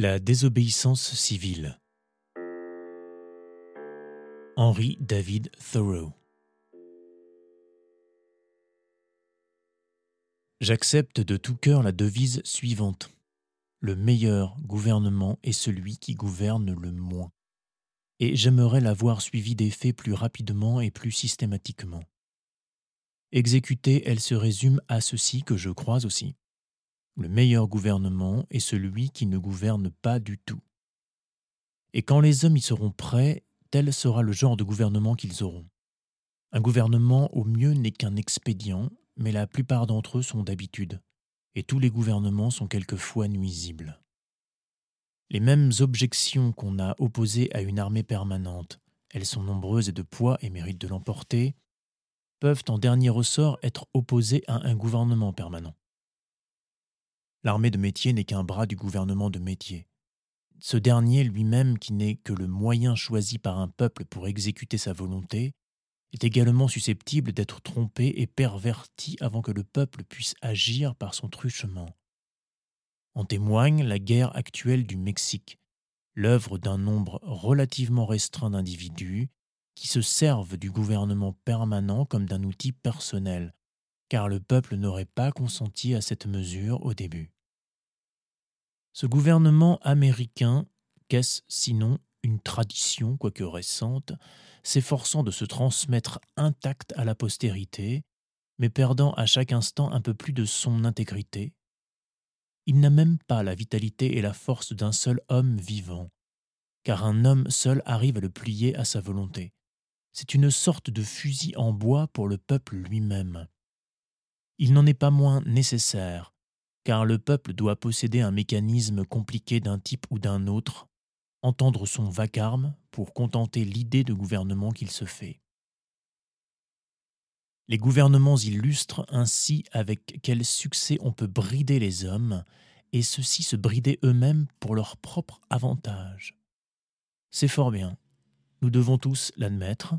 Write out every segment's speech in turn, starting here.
La désobéissance civile. Henry David Thoreau. J'accepte de tout cœur la devise suivante. Le meilleur gouvernement est celui qui gouverne le moins. Et j'aimerais la voir suivie des faits plus rapidement et plus systématiquement. Exécutée, elle se résume à ceci que je crois aussi. Le meilleur gouvernement est celui qui ne gouverne pas du tout. Et quand les hommes y seront prêts, tel sera le genre de gouvernement qu'ils auront. Un gouvernement au mieux n'est qu'un expédient, mais la plupart d'entre eux sont d'habitude, et tous les gouvernements sont quelquefois nuisibles. Les mêmes objections qu'on a opposées à une armée permanente, elles sont nombreuses et de poids et méritent de l'emporter, peuvent en dernier ressort être opposées à un gouvernement permanent. L'armée de métier n'est qu'un bras du gouvernement de métier. Ce dernier lui-même, qui n'est que le moyen choisi par un peuple pour exécuter sa volonté, est également susceptible d'être trompé et perverti avant que le peuple puisse agir par son truchement. En témoigne la guerre actuelle du Mexique, l'œuvre d'un nombre relativement restreint d'individus qui se servent du gouvernement permanent comme d'un outil personnel, car le peuple n'aurait pas consenti à cette mesure au début. Ce gouvernement américain, qu'est-ce sinon une tradition, quoique récente, s'efforçant de se transmettre intacte à la postérité, mais perdant à chaque instant un peu plus de son intégrité? Il n'a même pas la vitalité et la force d'un seul homme vivant, car un homme seul arrive à le plier à sa volonté. C'est une sorte de fusil en bois pour le peuple lui-même il n'en est pas moins nécessaire, car le peuple doit posséder un mécanisme compliqué d'un type ou d'un autre, entendre son vacarme pour contenter l'idée de gouvernement qu'il se fait. Les gouvernements illustrent ainsi avec quel succès on peut brider les hommes, et ceux-ci se brider eux-mêmes pour leur propre avantage. C'est fort bien, nous devons tous l'admettre.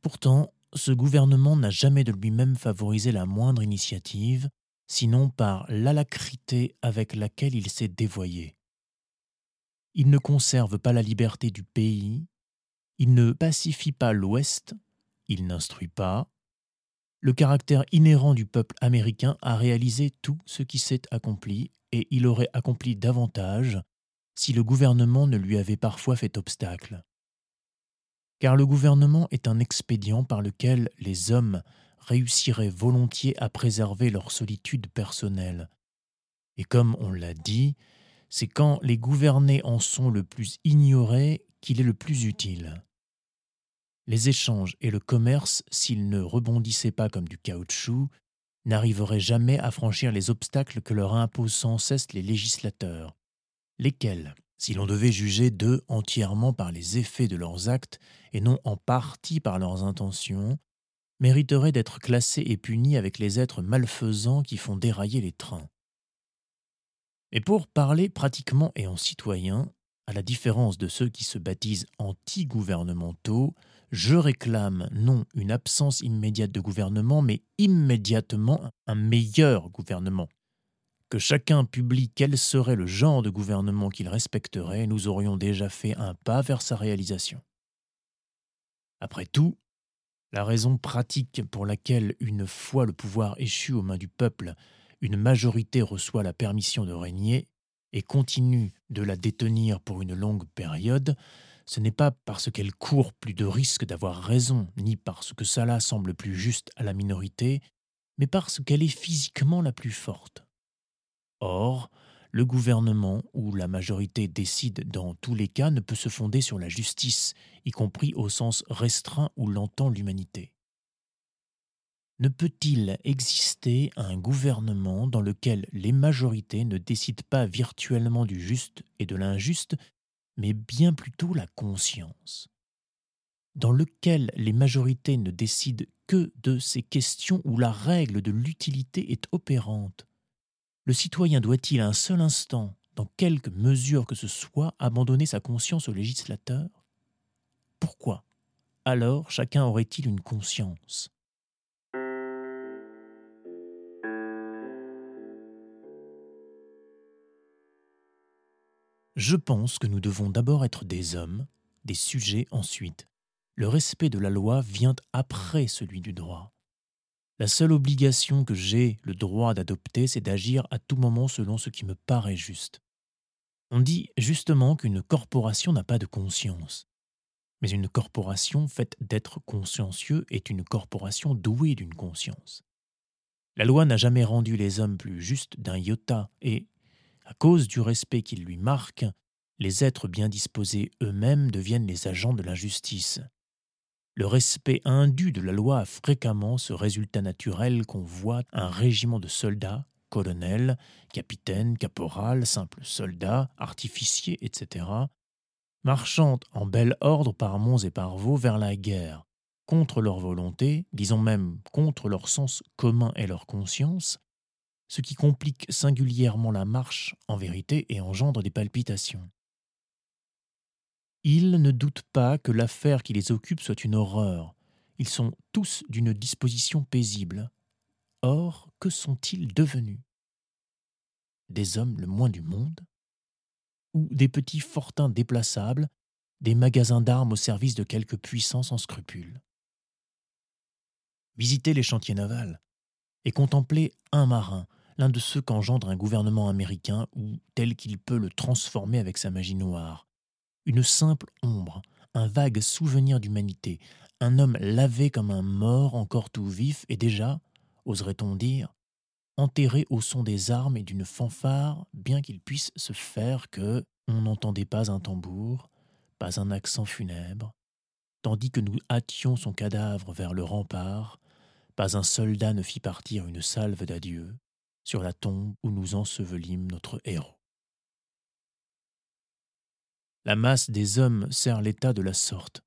Pourtant, ce gouvernement n'a jamais de lui-même favorisé la moindre initiative, sinon par l'alacrité avec laquelle il s'est dévoyé. Il ne conserve pas la liberté du pays, il ne pacifie pas l'Ouest, il n'instruit pas. Le caractère inhérent du peuple américain a réalisé tout ce qui s'est accompli, et il aurait accompli davantage si le gouvernement ne lui avait parfois fait obstacle car le gouvernement est un expédient par lequel les hommes réussiraient volontiers à préserver leur solitude personnelle. Et comme on l'a dit, c'est quand les gouvernés en sont le plus ignorés qu'il est le plus utile. Les échanges et le commerce, s'ils ne rebondissaient pas comme du caoutchouc, n'arriveraient jamais à franchir les obstacles que leur imposent sans cesse les législateurs, lesquels, si l'on devait juger d'eux entièrement par les effets de leurs actes et non en partie par leurs intentions, mériteraient d'être classés et punis avec les êtres malfaisants qui font dérailler les trains. Et pour parler pratiquement et en citoyen, à la différence de ceux qui se baptisent anti-gouvernementaux, je réclame non une absence immédiate de gouvernement, mais immédiatement un meilleur gouvernement que chacun publie quel serait le genre de gouvernement qu'il respecterait, nous aurions déjà fait un pas vers sa réalisation. Après tout, la raison pratique pour laquelle, une fois le pouvoir échu aux mains du peuple, une majorité reçoit la permission de régner et continue de la détenir pour une longue période, ce n'est pas parce qu'elle court plus de risques d'avoir raison, ni parce que cela semble plus juste à la minorité, mais parce qu'elle est physiquement la plus forte. Or, le gouvernement ou la majorité décide dans tous les cas ne peut se fonder sur la justice, y compris au sens restreint où l'entend l'humanité. Ne peut-il exister un gouvernement dans lequel les majorités ne décident pas virtuellement du juste et de l'injuste, mais bien plutôt la conscience? Dans lequel les majorités ne décident que de ces questions où la règle de l'utilité est opérante, le citoyen doit-il un seul instant, dans quelque mesure que ce soit, abandonner sa conscience au législateur? Pourquoi? Alors chacun aurait-il une conscience? Je pense que nous devons d'abord être des hommes, des sujets ensuite. Le respect de la loi vient après celui du droit. La seule obligation que j'ai le droit d'adopter, c'est d'agir à tout moment selon ce qui me paraît juste. On dit justement qu'une corporation n'a pas de conscience. Mais une corporation faite d'être consciencieux est une corporation douée d'une conscience. La loi n'a jamais rendu les hommes plus justes d'un iota, et, à cause du respect qu'ils lui marquent, les êtres bien disposés eux-mêmes deviennent les agents de l'injustice. Le respect indu de la loi a fréquemment ce résultat naturel qu'on voit un régiment de soldats, colonels, capitaines, caporals, simples soldats, artificiers, etc., marchant en bel ordre par monts et par veaux vers la guerre, contre leur volonté, disons même contre leur sens commun et leur conscience, ce qui complique singulièrement la marche en vérité et engendre des palpitations. Ils ne doutent pas que l'affaire qui les occupe soit une horreur. Ils sont tous d'une disposition paisible. Or, que sont-ils devenus? Des hommes le moins du monde? Ou des petits fortins déplaçables, des magasins d'armes au service de quelques puissants sans scrupules Visitez les chantiers navals et contemplez un marin, l'un de ceux qu'engendre un gouvernement américain ou tel qu'il peut le transformer avec sa magie noire une simple ombre, un vague souvenir d'humanité, un homme lavé comme un mort encore tout vif et déjà, oserait-on dire, enterré au son des armes et d'une fanfare, bien qu'il puisse se faire que on n'entendait pas un tambour, pas un accent funèbre, tandis que nous hâtions son cadavre vers le rempart, pas un soldat ne fit partir une salve d'adieu sur la tombe où nous ensevelîmes notre héros. La masse des hommes sert l'État de la sorte,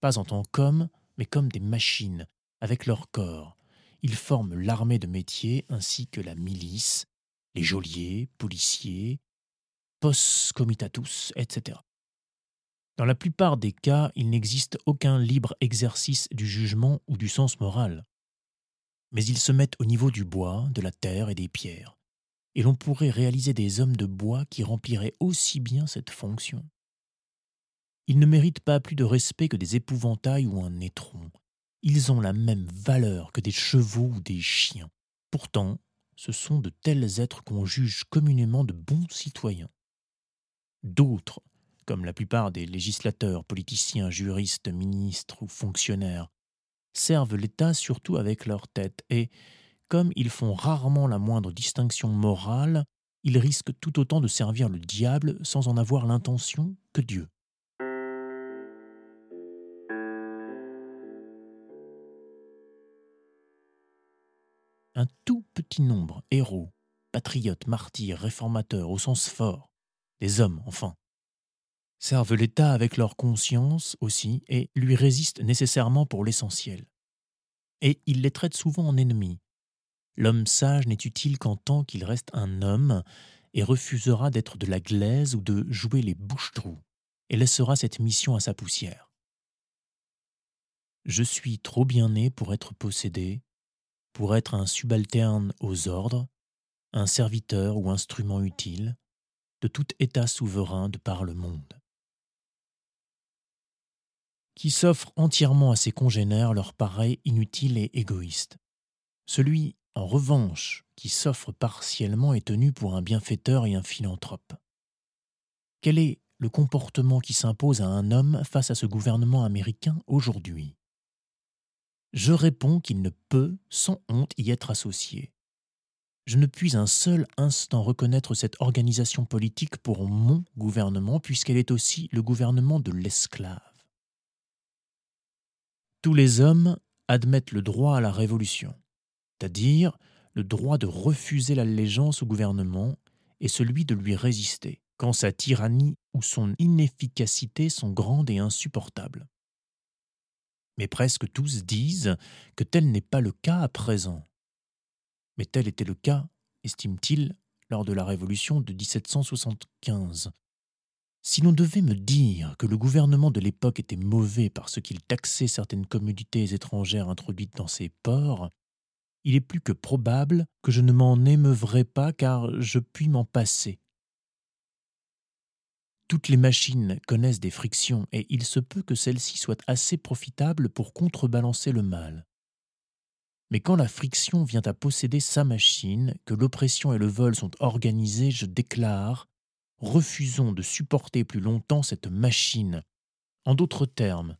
pas en tant qu'hommes, mais comme des machines, avec leur corps. Ils forment l'armée de métier ainsi que la milice, les geôliers, policiers, post comitatus, etc. Dans la plupart des cas, il n'existe aucun libre exercice du jugement ou du sens moral. Mais ils se mettent au niveau du bois, de la terre et des pierres. Et l'on pourrait réaliser des hommes de bois qui rempliraient aussi bien cette fonction. Ils ne méritent pas plus de respect que des épouvantails ou un étron. Ils ont la même valeur que des chevaux ou des chiens. Pourtant, ce sont de tels êtres qu'on juge communément de bons citoyens. D'autres, comme la plupart des législateurs, politiciens, juristes, ministres ou fonctionnaires, servent l'État surtout avec leur tête et, comme ils font rarement la moindre distinction morale, ils risquent tout autant de servir le diable sans en avoir l'intention que Dieu. Un tout petit nombre, héros, patriotes, martyrs, réformateurs au sens fort, des hommes enfin, servent l'État avec leur conscience aussi et lui résistent nécessairement pour l'essentiel. Et ils les traitent souvent en ennemis. L'homme sage n'est utile qu'en tant qu'il reste un homme et refusera d'être de la glaise ou de jouer les bouches-trous, et laissera cette mission à sa poussière. Je suis trop bien né pour être possédé, pour être un subalterne aux ordres, un serviteur ou instrument utile de tout État souverain de par le monde. Qui s'offre entièrement à ses congénères leur paraît inutile et égoïste. Celui, en revanche, qui s'offre partiellement est tenu pour un bienfaiteur et un philanthrope. Quel est le comportement qui s'impose à un homme face à ce gouvernement américain aujourd'hui? Je réponds qu'il ne peut, sans honte, y être associé. Je ne puis un seul instant reconnaître cette organisation politique pour mon gouvernement, puisqu'elle est aussi le gouvernement de l'esclave. Tous les hommes admettent le droit à la révolution, c'est-à-dire le droit de refuser l'allégeance au gouvernement et celui de lui résister, quand sa tyrannie ou son inefficacité sont grandes et insupportables mais presque tous disent que tel n'est pas le cas à présent. Mais tel était le cas, estime-t-il, lors de la Révolution de 1775. Si l'on devait me dire que le gouvernement de l'époque était mauvais parce qu'il taxait certaines commodités étrangères introduites dans ses ports, il est plus que probable que je ne m'en émeuvrais pas car je puis m'en passer. Toutes les machines connaissent des frictions et il se peut que celles-ci soient assez profitables pour contrebalancer le mal. Mais quand la friction vient à posséder sa machine, que l'oppression et le vol sont organisés, je déclare refusons de supporter plus longtemps cette machine. En d'autres termes,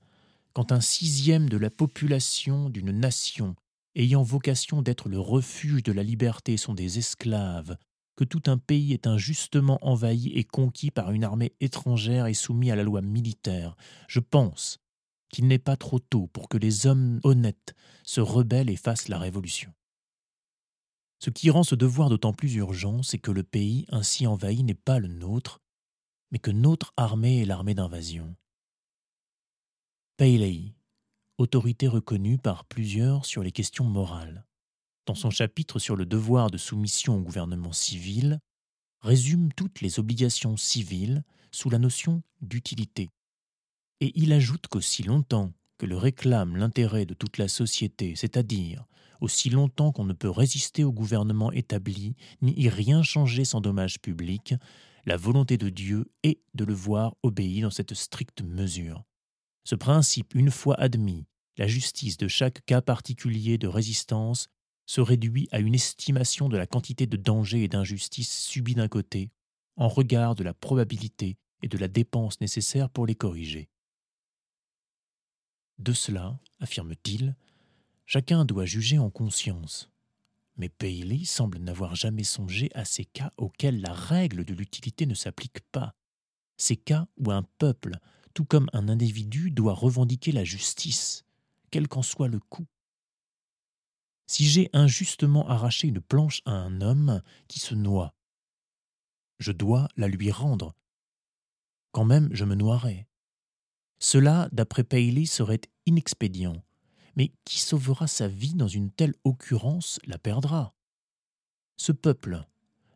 quand un sixième de la population d'une nation ayant vocation d'être le refuge de la liberté sont des esclaves, que tout un pays est injustement envahi et conquis par une armée étrangère et soumis à la loi militaire, je pense qu'il n'est pas trop tôt pour que les hommes honnêtes se rebellent et fassent la révolution. Ce qui rend ce devoir d'autant plus urgent, c'est que le pays ainsi envahi n'est pas le nôtre, mais que notre armée est l'armée d'invasion. Peilei, autorité reconnue par plusieurs sur les questions morales, dans son chapitre sur le devoir de soumission au gouvernement civil, résume toutes les obligations civiles sous la notion d'utilité. Et il ajoute qu'aussi longtemps que le réclame l'intérêt de toute la société, c'est-à-dire aussi longtemps qu'on ne peut résister au gouvernement établi, ni y rien changer sans dommage public, la volonté de Dieu est de le voir obéi dans cette stricte mesure. Ce principe, une fois admis, la justice de chaque cas particulier de résistance se réduit à une estimation de la quantité de danger et d'injustice subis d'un côté, en regard de la probabilité et de la dépense nécessaire pour les corriger. De cela, affirme-t-il, chacun doit juger en conscience. Mais Paley semble n'avoir jamais songé à ces cas auxquels la règle de l'utilité ne s'applique pas, ces cas où un peuple, tout comme un individu, doit revendiquer la justice, quel qu'en soit le coût. Si j'ai injustement arraché une planche à un homme qui se noie, je dois la lui rendre. Quand même, je me noierai. Cela, d'après Paley, serait inexpédient. Mais qui sauvera sa vie dans une telle occurrence la perdra. Ce peuple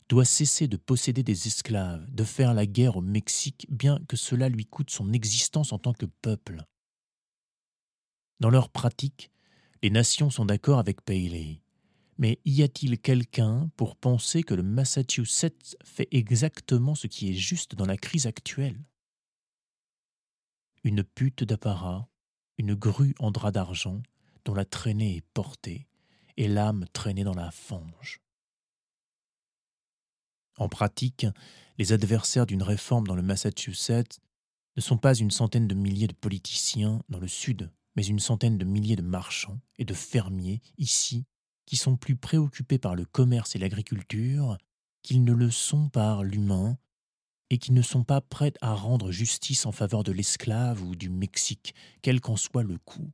doit cesser de posséder des esclaves, de faire la guerre au Mexique, bien que cela lui coûte son existence en tant que peuple. Dans leur pratique, les nations sont d'accord avec Paley. Mais y a-t-il quelqu'un pour penser que le Massachusetts fait exactement ce qui est juste dans la crise actuelle? Une pute d'apparat, une grue en drap d'argent, dont la traînée est portée, et l'âme traînée dans la fange. En pratique, les adversaires d'une réforme dans le Massachusetts ne sont pas une centaine de milliers de politiciens dans le Sud, mais une centaine de milliers de marchands et de fermiers ici qui sont plus préoccupés par le commerce et l'agriculture qu'ils ne le sont par l'humain et qui ne sont pas prêts à rendre justice en faveur de l'esclave ou du Mexique, quel qu'en soit le coût.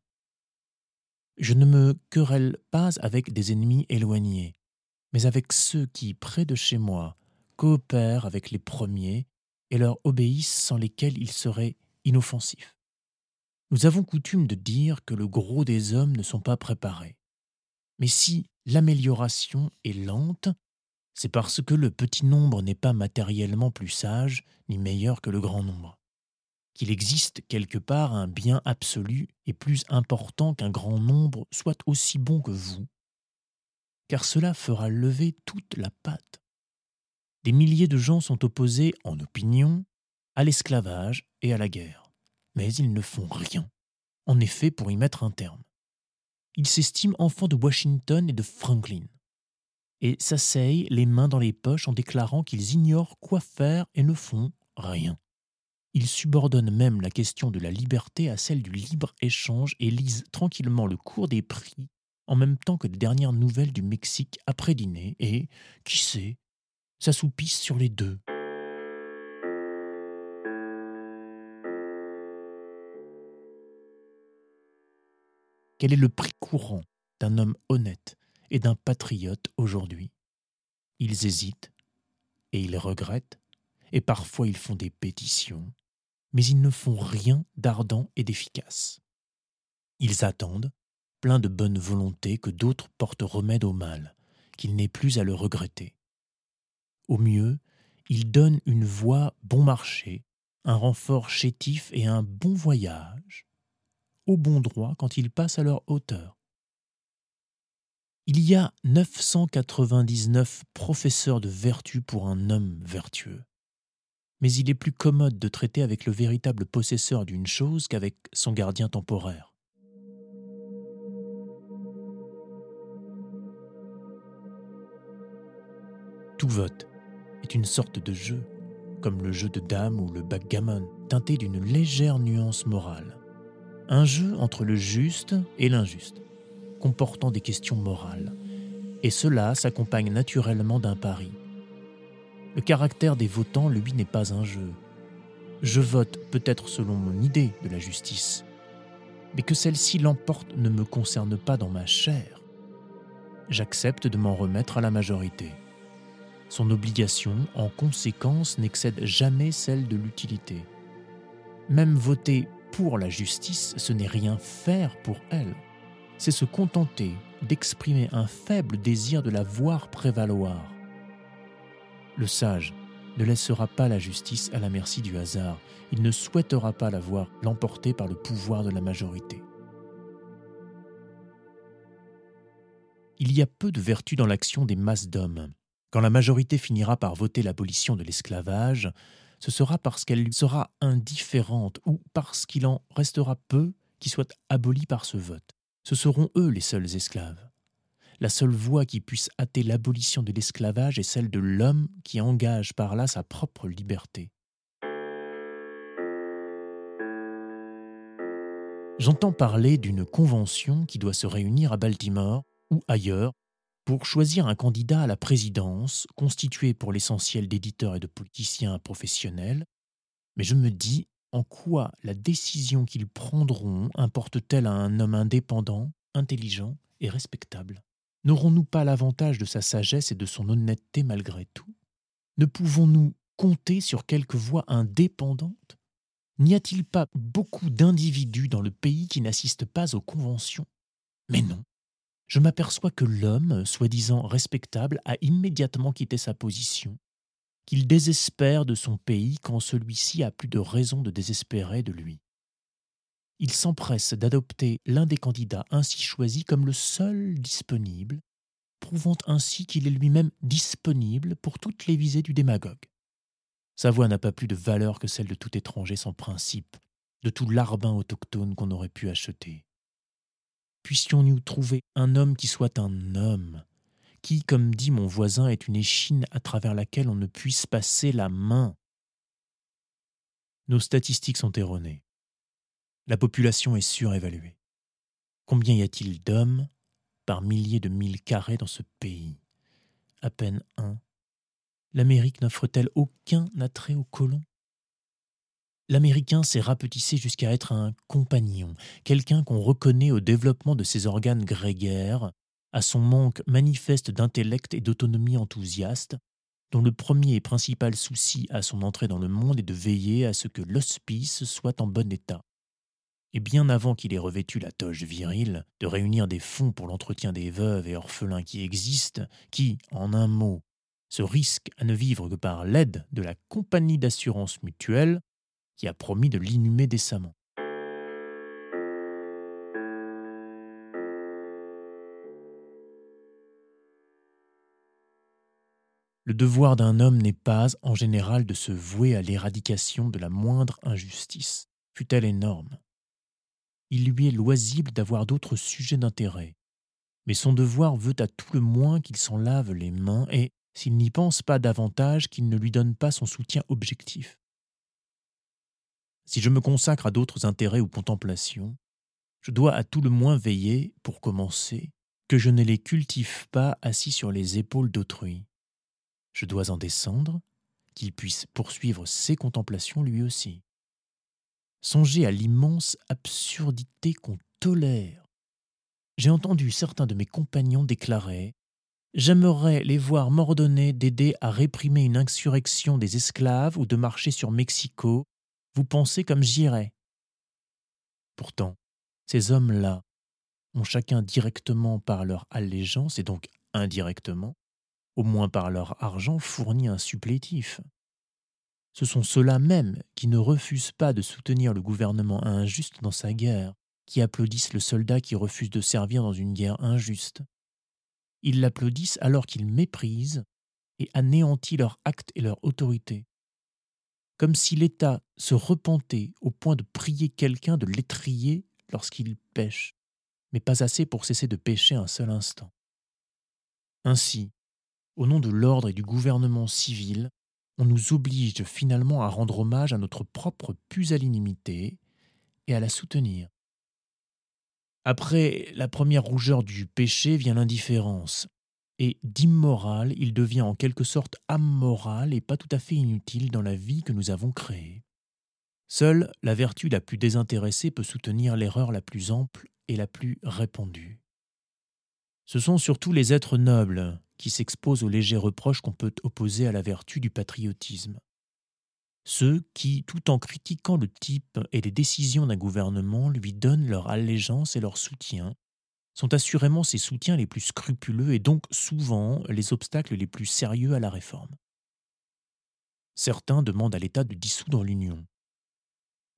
Je ne me querelle pas avec des ennemis éloignés, mais avec ceux qui, près de chez moi, coopèrent avec les premiers et leur obéissent sans lesquels ils seraient inoffensifs. Nous avons coutume de dire que le gros des hommes ne sont pas préparés. Mais si l'amélioration est lente, c'est parce que le petit nombre n'est pas matériellement plus sage ni meilleur que le grand nombre. Qu'il existe quelque part un bien absolu et plus important qu'un grand nombre soit aussi bon que vous, car cela fera lever toute la patte. Des milliers de gens sont opposés, en opinion, à l'esclavage et à la guerre mais ils ne font rien, en effet, pour y mettre un terme. Ils s'estiment enfants de Washington et de Franklin, et s'asseyent les mains dans les poches en déclarant qu'ils ignorent quoi faire et ne font rien. Ils subordonnent même la question de la liberté à celle du libre-échange et lisent tranquillement le cours des prix en même temps que les dernières nouvelles du Mexique après dîner et, qui sait, s'assoupissent sur les deux. Quel est le prix courant d'un homme honnête et d'un patriote aujourd'hui? Ils hésitent et ils regrettent, et parfois ils font des pétitions, mais ils ne font rien d'ardent et d'efficace. Ils attendent, pleins de bonne volonté, que d'autres portent remède au mal, qu'il n'ait plus à le regretter. Au mieux, ils donnent une voie bon marché, un renfort chétif et un bon voyage, au bon droit quand ils passent à leur hauteur. Il y a 999 professeurs de vertu pour un homme vertueux. mais il est plus commode de traiter avec le véritable possesseur d'une chose qu'avec son gardien temporaire. Tout vote est une sorte de jeu, comme le jeu de dames ou le backgammon, teinté d'une légère nuance morale. Un jeu entre le juste et l'injuste, comportant des questions morales. Et cela s'accompagne naturellement d'un pari. Le caractère des votants, lui, n'est pas un jeu. Je vote peut-être selon mon idée de la justice, mais que celle-ci l'emporte ne me concerne pas dans ma chair. J'accepte de m'en remettre à la majorité. Son obligation, en conséquence, n'excède jamais celle de l'utilité. Même voter pour la justice, ce n'est rien faire pour elle. C'est se contenter d'exprimer un faible désir de la voir prévaloir. Le sage ne laissera pas la justice à la merci du hasard. Il ne souhaitera pas la voir l'emporter par le pouvoir de la majorité. Il y a peu de vertu dans l'action des masses d'hommes. Quand la majorité finira par voter l'abolition de l'esclavage, ce sera parce qu'elle sera indifférente ou parce qu'il en restera peu qui soient abolis par ce vote. Ce seront eux les seuls esclaves. La seule voie qui puisse hâter l'abolition de l'esclavage est celle de l'homme qui engage par là sa propre liberté. J'entends parler d'une convention qui doit se réunir à Baltimore ou ailleurs pour choisir un candidat à la présidence, constitué pour l'essentiel d'éditeurs et de politiciens professionnels, mais je me dis en quoi la décision qu'ils prendront importe-t-elle à un homme indépendant, intelligent et respectable? N'aurons-nous pas l'avantage de sa sagesse et de son honnêteté malgré tout? Ne pouvons-nous compter sur quelque voix indépendante? N'y a-t-il pas beaucoup d'individus dans le pays qui n'assistent pas aux conventions? Mais non, je m'aperçois que l'homme, soi-disant respectable, a immédiatement quitté sa position, qu'il désespère de son pays quand celui-ci a plus de raison de désespérer de lui. Il s'empresse d'adopter l'un des candidats ainsi choisi comme le seul disponible, prouvant ainsi qu'il est lui-même disponible pour toutes les visées du démagogue. Sa voix n'a pas plus de valeur que celle de tout étranger sans principe, de tout larbin autochtone qu'on aurait pu acheter puissions-nous trouver un homme qui soit un homme, qui, comme dit mon voisin, est une échine à travers laquelle on ne puisse passer la main? Nos statistiques sont erronées. La population est surévaluée. Combien y a-t-il d'hommes par milliers de milles carrés dans ce pays? À peine un. L'Amérique n'offre-t-elle aucun attrait aux colons? L'Américain s'est rapetissé jusqu'à être un compagnon, quelqu'un qu'on reconnaît au développement de ses organes grégaires, à son manque manifeste d'intellect et d'autonomie enthousiaste, dont le premier et principal souci à son entrée dans le monde est de veiller à ce que l'hospice soit en bon état. Et bien avant qu'il ait revêtu la toge virile, de réunir des fonds pour l'entretien des veuves et orphelins qui existent, qui, en un mot, se risquent à ne vivre que par l'aide de la compagnie d'assurance mutuelle, qui a promis de l'inhumer décemment. Le devoir d'un homme n'est pas, en général, de se vouer à l'éradication de la moindre injustice, fût-elle énorme. Il lui est loisible d'avoir d'autres sujets d'intérêt, mais son devoir veut à tout le moins qu'il s'en lave les mains et, s'il n'y pense pas davantage, qu'il ne lui donne pas son soutien objectif. Si je me consacre à d'autres intérêts ou contemplations, je dois à tout le moins veiller, pour commencer, que je ne les cultive pas assis sur les épaules d'autrui. Je dois en descendre, qu'il puisse poursuivre ses contemplations lui aussi. Songez à l'immense absurdité qu'on tolère. J'ai entendu certains de mes compagnons déclarer J'aimerais les voir m'ordonner d'aider à réprimer une insurrection des esclaves ou de marcher sur Mexico vous pensez comme j'irais. Pourtant, ces hommes-là ont chacun directement par leur allégeance et donc indirectement, au moins par leur argent, fourni un supplétif. Ce sont ceux-là même qui ne refusent pas de soutenir le gouvernement injuste dans sa guerre, qui applaudissent le soldat qui refuse de servir dans une guerre injuste. Ils l'applaudissent alors qu'ils méprisent et anéantit leur acte et leur autorité. Comme si l'État se repentait au point de prier quelqu'un de l'étrier lorsqu'il pêche, mais pas assez pour cesser de pêcher un seul instant. Ainsi, au nom de l'ordre et du gouvernement civil, on nous oblige finalement à rendre hommage à notre propre pusillanimité et à la soutenir. Après la première rougeur du péché vient l'indifférence, et d'immoral il devient en quelque sorte amoral et pas tout à fait inutile dans la vie que nous avons créée. Seule la vertu la plus désintéressée peut soutenir l'erreur la plus ample et la plus répandue. Ce sont surtout les êtres nobles qui s'exposent aux légers reproches qu'on peut opposer à la vertu du patriotisme. Ceux qui, tout en critiquant le type et les décisions d'un gouvernement, lui donnent leur allégeance et leur soutien, sont assurément ses soutiens les plus scrupuleux et donc souvent les obstacles les plus sérieux à la réforme. Certains demandent à l'État de dissoudre l'Union,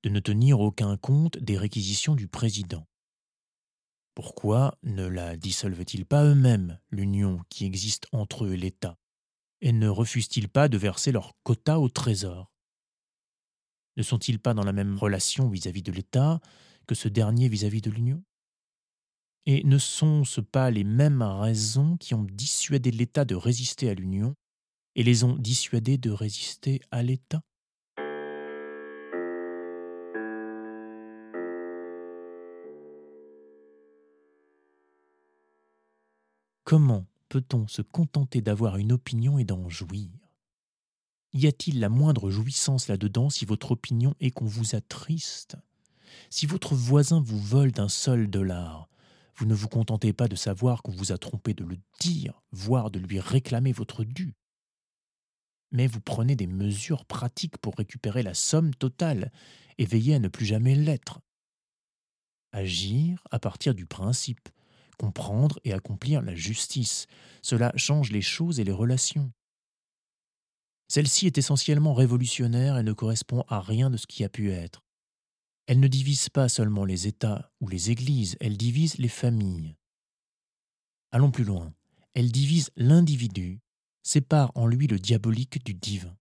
de ne tenir aucun compte des réquisitions du président, pourquoi ne la dissolvent-ils pas eux-mêmes, l'union qui existe entre eux et l'État Et ne refusent-ils pas de verser leur quota au Trésor? Ne sont-ils pas dans la même relation vis-à-vis de l'État que ce dernier vis-à-vis de l'Union? Et ne sont-ce pas les mêmes raisons qui ont dissuadé l'État de résister à l'Union et les ont dissuadés de résister à l'État? Comment peut-on se contenter d'avoir une opinion et d'en jouir? Y a-t-il la moindre jouissance là-dedans si votre opinion est qu'on vous attriste? Si votre voisin vous vole d'un seul dollar, vous ne vous contentez pas de savoir qu'on vous a trompé de le dire, voire de lui réclamer votre dû. Mais vous prenez des mesures pratiques pour récupérer la somme totale et veillez à ne plus jamais l'être. Agir à partir du principe, comprendre et accomplir la justice. Cela change les choses et les relations. Celle-ci est essentiellement révolutionnaire et ne correspond à rien de ce qui a pu être. Elle ne divise pas seulement les États ou les Églises, elle divise les familles. Allons plus loin, elle divise l'individu, sépare en lui le diabolique du divin.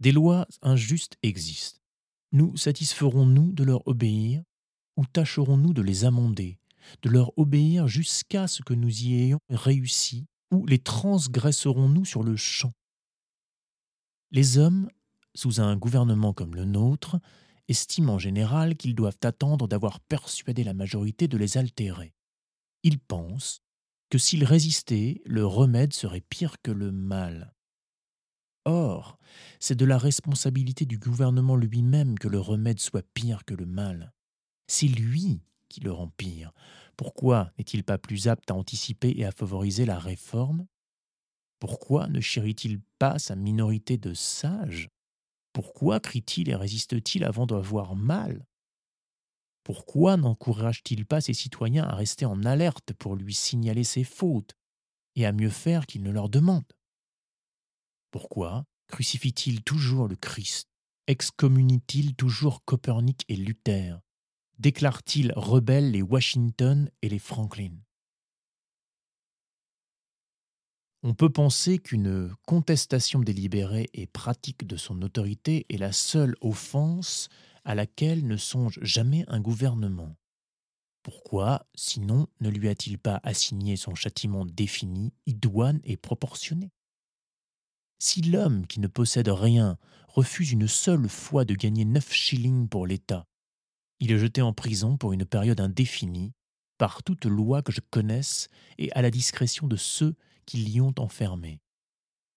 Des lois injustes existent. Nous satisferons-nous de leur obéir ou tâcherons-nous de les amender de leur obéir jusqu'à ce que nous y ayons réussi, ou les transgresserons-nous sur le champ? Les hommes, sous un gouvernement comme le nôtre, estiment en général qu'ils doivent attendre d'avoir persuadé la majorité de les altérer. Ils pensent que s'ils résistaient, le remède serait pire que le mal. Or, c'est de la responsabilité du gouvernement lui-même que le remède soit pire que le mal. C'est lui qui le rend pire. Pourquoi n'est-il pas plus apte à anticiper et à favoriser la réforme? Pourquoi ne chérit-il pas sa minorité de sages? Pourquoi crie-t-il et résiste-t-il avant d'avoir mal? Pourquoi n'encourage-t-il pas ses citoyens à rester en alerte pour lui signaler ses fautes et à mieux faire qu'il ne leur demande? Pourquoi crucifie-t-il toujours le Christ? Excommunie-t-il toujours Copernic et Luther? Déclare-t-il rebelles les Washington et les Franklin? On peut penser qu'une contestation délibérée et pratique de son autorité est la seule offense à laquelle ne songe jamais un gouvernement. Pourquoi, sinon, ne lui a-t-il pas assigné son châtiment défini, idoine et proportionné? Si l'homme qui ne possède rien refuse une seule fois de gagner neuf shillings pour l'État, il est jeté en prison pour une période indéfinie, par toute loi que je connaisse et à la discrétion de ceux qui l'y ont enfermé.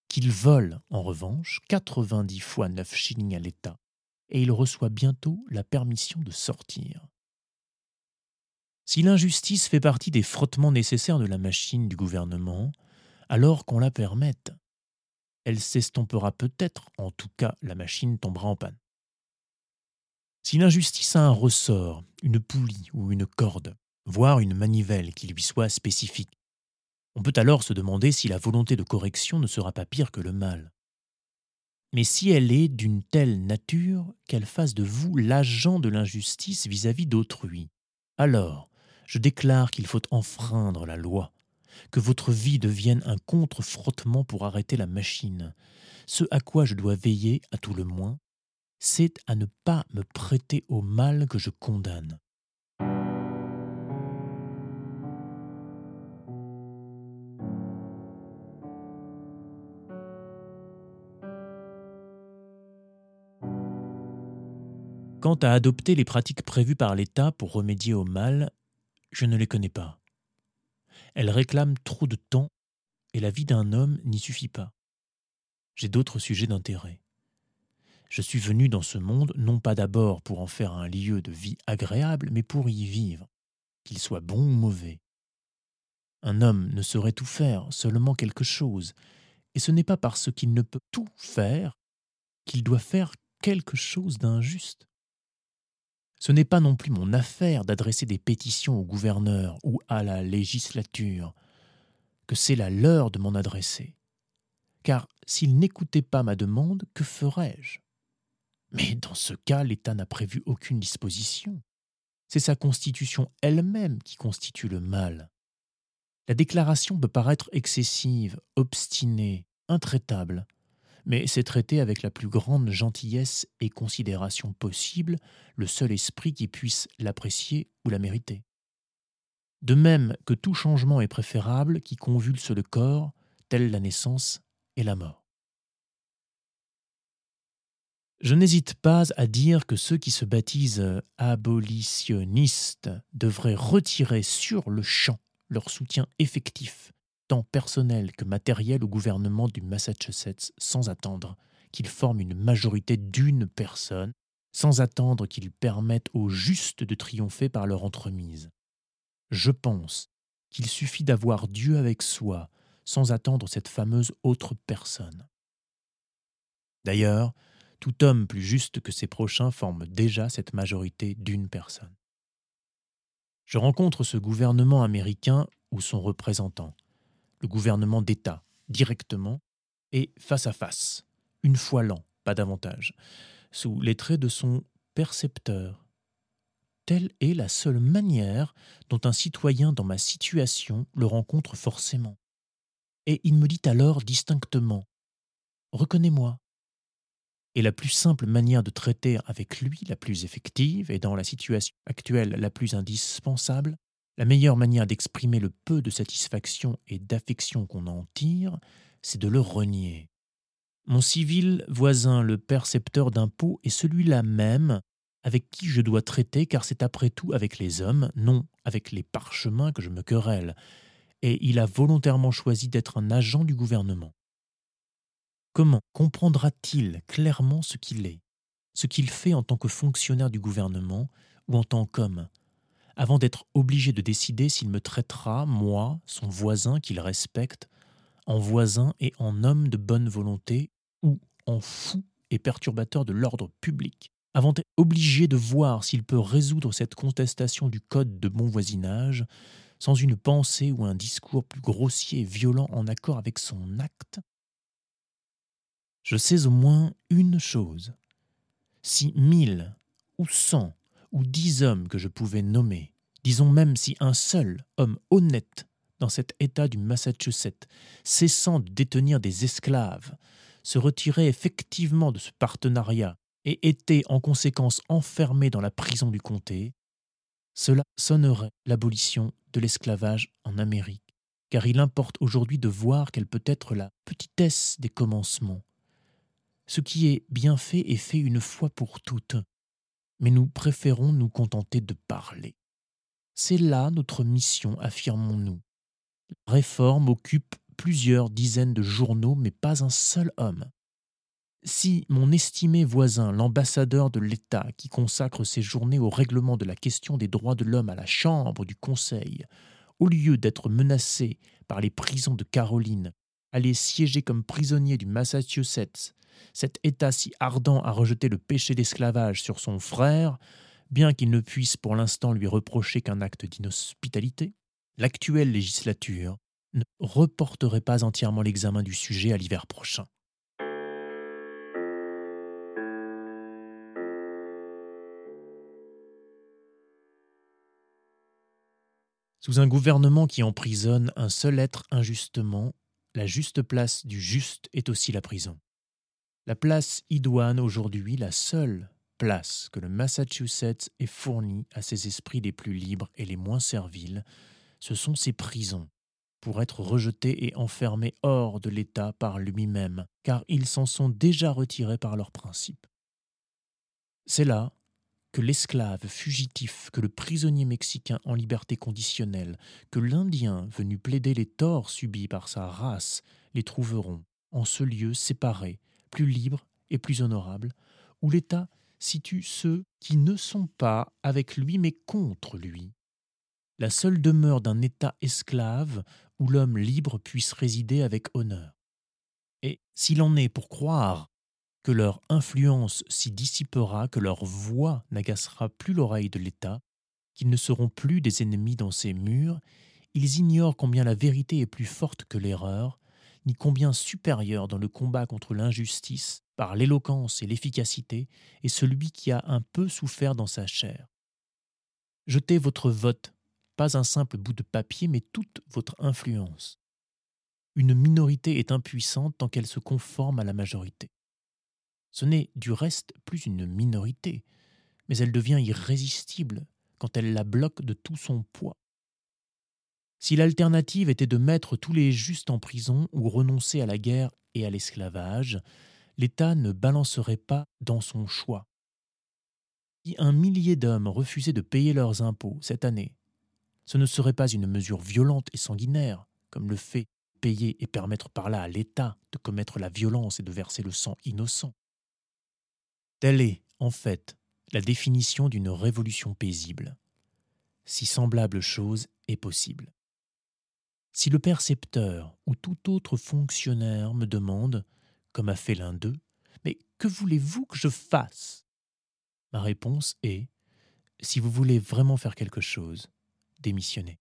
Qu'il vole, en revanche, quatre-vingt-dix fois neuf shillings à l'État, et il reçoit bientôt la permission de sortir. Si l'injustice fait partie des frottements nécessaires de la machine du gouvernement, alors qu'on la permette. Elle s'estompera peut-être, en tout cas la machine tombera en panne. Si l'injustice a un ressort, une poulie ou une corde, voire une manivelle qui lui soit spécifique, on peut alors se demander si la volonté de correction ne sera pas pire que le mal. Mais si elle est d'une telle nature qu'elle fasse de vous l'agent de l'injustice vis-à-vis d'autrui, alors je déclare qu'il faut enfreindre la loi, que votre vie devienne un contre-frottement pour arrêter la machine. Ce à quoi je dois veiller, à tout le moins, c'est à ne pas me prêter au mal que je condamne. Quant à adopter les pratiques prévues par l'État pour remédier au mal, je ne les connais pas. Elles réclament trop de temps et la vie d'un homme n'y suffit pas. J'ai d'autres sujets d'intérêt. Je suis venu dans ce monde non pas d'abord pour en faire un lieu de vie agréable, mais pour y vivre, qu'il soit bon ou mauvais. Un homme ne saurait tout faire, seulement quelque chose, et ce n'est pas parce qu'il ne peut tout faire qu'il doit faire quelque chose d'injuste. Ce n'est pas non plus mon affaire d'adresser des pétitions au gouverneur ou à la législature, que c'est la leur de m'en adresser. Car s'ils n'écoutaient pas ma demande, que ferais-je? Mais dans ce cas, l'État n'a prévu aucune disposition. C'est sa constitution elle-même qui constitue le mal. La déclaration peut paraître excessive, obstinée, intraitable, mais c'est traiter avec la plus grande gentillesse et considération possible le seul esprit qui puisse l'apprécier ou la mériter. De même que tout changement est préférable qui convulse le corps, telle la naissance et la mort. Je n'hésite pas à dire que ceux qui se baptisent abolitionnistes devraient retirer sur le champ leur soutien effectif personnel que matériel au gouvernement du Massachusetts sans attendre qu'il forme une majorité d'une personne, sans attendre qu'ils permettent aux justes de triompher par leur entremise. Je pense qu'il suffit d'avoir Dieu avec soi sans attendre cette fameuse autre personne. D'ailleurs, tout homme plus juste que ses prochains forme déjà cette majorité d'une personne. Je rencontre ce gouvernement américain ou son représentant, le gouvernement d'État, directement et face à face, une fois l'an, pas davantage, sous les traits de son percepteur. Telle est la seule manière dont un citoyen dans ma situation le rencontre forcément. Et il me dit alors distinctement Reconnais-moi. Et la plus simple manière de traiter avec lui, la plus effective, et dans la situation actuelle la plus indispensable, la meilleure manière d'exprimer le peu de satisfaction et d'affection qu'on en tire, c'est de le renier. Mon civil voisin, le percepteur d'impôts, est celui-là même avec qui je dois traiter, car c'est après tout avec les hommes, non avec les parchemins que je me querelle, et il a volontairement choisi d'être un agent du gouvernement. Comment comprendra-t-il clairement ce qu'il est, ce qu'il fait en tant que fonctionnaire du gouvernement ou en tant qu'homme? Avant d'être obligé de décider s'il me traitera, moi, son voisin qu'il respecte, en voisin et en homme de bonne volonté, ou en fou et perturbateur de l'ordre public, avant d'être obligé de voir s'il peut résoudre cette contestation du code de bon voisinage, sans une pensée ou un discours plus grossier et violent en accord avec son acte Je sais au moins une chose. Si mille ou cent ou dix hommes que je pouvais nommer, disons même si un seul homme honnête dans cet État du Massachusetts, cessant de détenir des esclaves, se retirait effectivement de ce partenariat et était en conséquence enfermé dans la prison du comté, cela sonnerait l'abolition de l'esclavage en Amérique, car il importe aujourd'hui de voir quelle peut être la petitesse des commencements. Ce qui est bien fait est fait une fois pour toutes, mais nous préférons nous contenter de parler. C'est là notre mission, affirmons-nous. La réforme occupe plusieurs dizaines de journaux, mais pas un seul homme. Si mon estimé voisin, l'ambassadeur de l'État, qui consacre ses journées au règlement de la question des droits de l'homme à la Chambre du Conseil, au lieu d'être menacé par les prisons de Caroline, allait siéger comme prisonnier du Massachusetts cet État si ardent à rejeter le péché d'esclavage sur son frère, bien qu'il ne puisse pour l'instant lui reprocher qu'un acte d'inhospitalité, l'actuelle législature ne reporterait pas entièrement l'examen du sujet à l'hiver prochain. Sous un gouvernement qui emprisonne un seul être injustement, la juste place du juste est aussi la prison. La place idoine aujourd'hui, la seule place que le Massachusetts ait fournie à ses esprits les plus libres et les moins serviles, ce sont ses prisons, pour être rejetés et enfermés hors de l'État par lui-même, car ils s'en sont déjà retirés par leurs principes. C'est là que l'esclave fugitif, que le prisonnier mexicain en liberté conditionnelle, que l'Indien venu plaider les torts subis par sa race, les trouveront en ce lieu séparé, plus libre et plus honorable, où l'État situe ceux qui ne sont pas avec lui mais contre lui. La seule demeure d'un État esclave où l'homme libre puisse résider avec honneur. Et s'il en est pour croire que leur influence s'y dissipera, que leur voix n'agacera plus l'oreille de l'État, qu'ils ne seront plus des ennemis dans ces murs, ils ignorent combien la vérité est plus forte que l'erreur, ni combien supérieur dans le combat contre l'injustice, par l'éloquence et l'efficacité, est celui qui a un peu souffert dans sa chair. Jetez votre vote, pas un simple bout de papier, mais toute votre influence. Une minorité est impuissante tant qu'elle se conforme à la majorité. Ce n'est du reste plus une minorité, mais elle devient irrésistible quand elle la bloque de tout son poids. Si l'alternative était de mettre tous les justes en prison ou renoncer à la guerre et à l'esclavage, l'État ne balancerait pas dans son choix. Si un millier d'hommes refusaient de payer leurs impôts cette année, ce ne serait pas une mesure violente et sanguinaire, comme le fait payer et permettre par là à l'État de commettre la violence et de verser le sang innocent. Telle est, en fait, la définition d'une révolution paisible. Si semblable chose est possible. Si le percepteur ou tout autre fonctionnaire me demande, comme a fait l'un d'eux, Mais que voulez-vous que je fasse? Ma réponse est Si vous voulez vraiment faire quelque chose, démissionnez.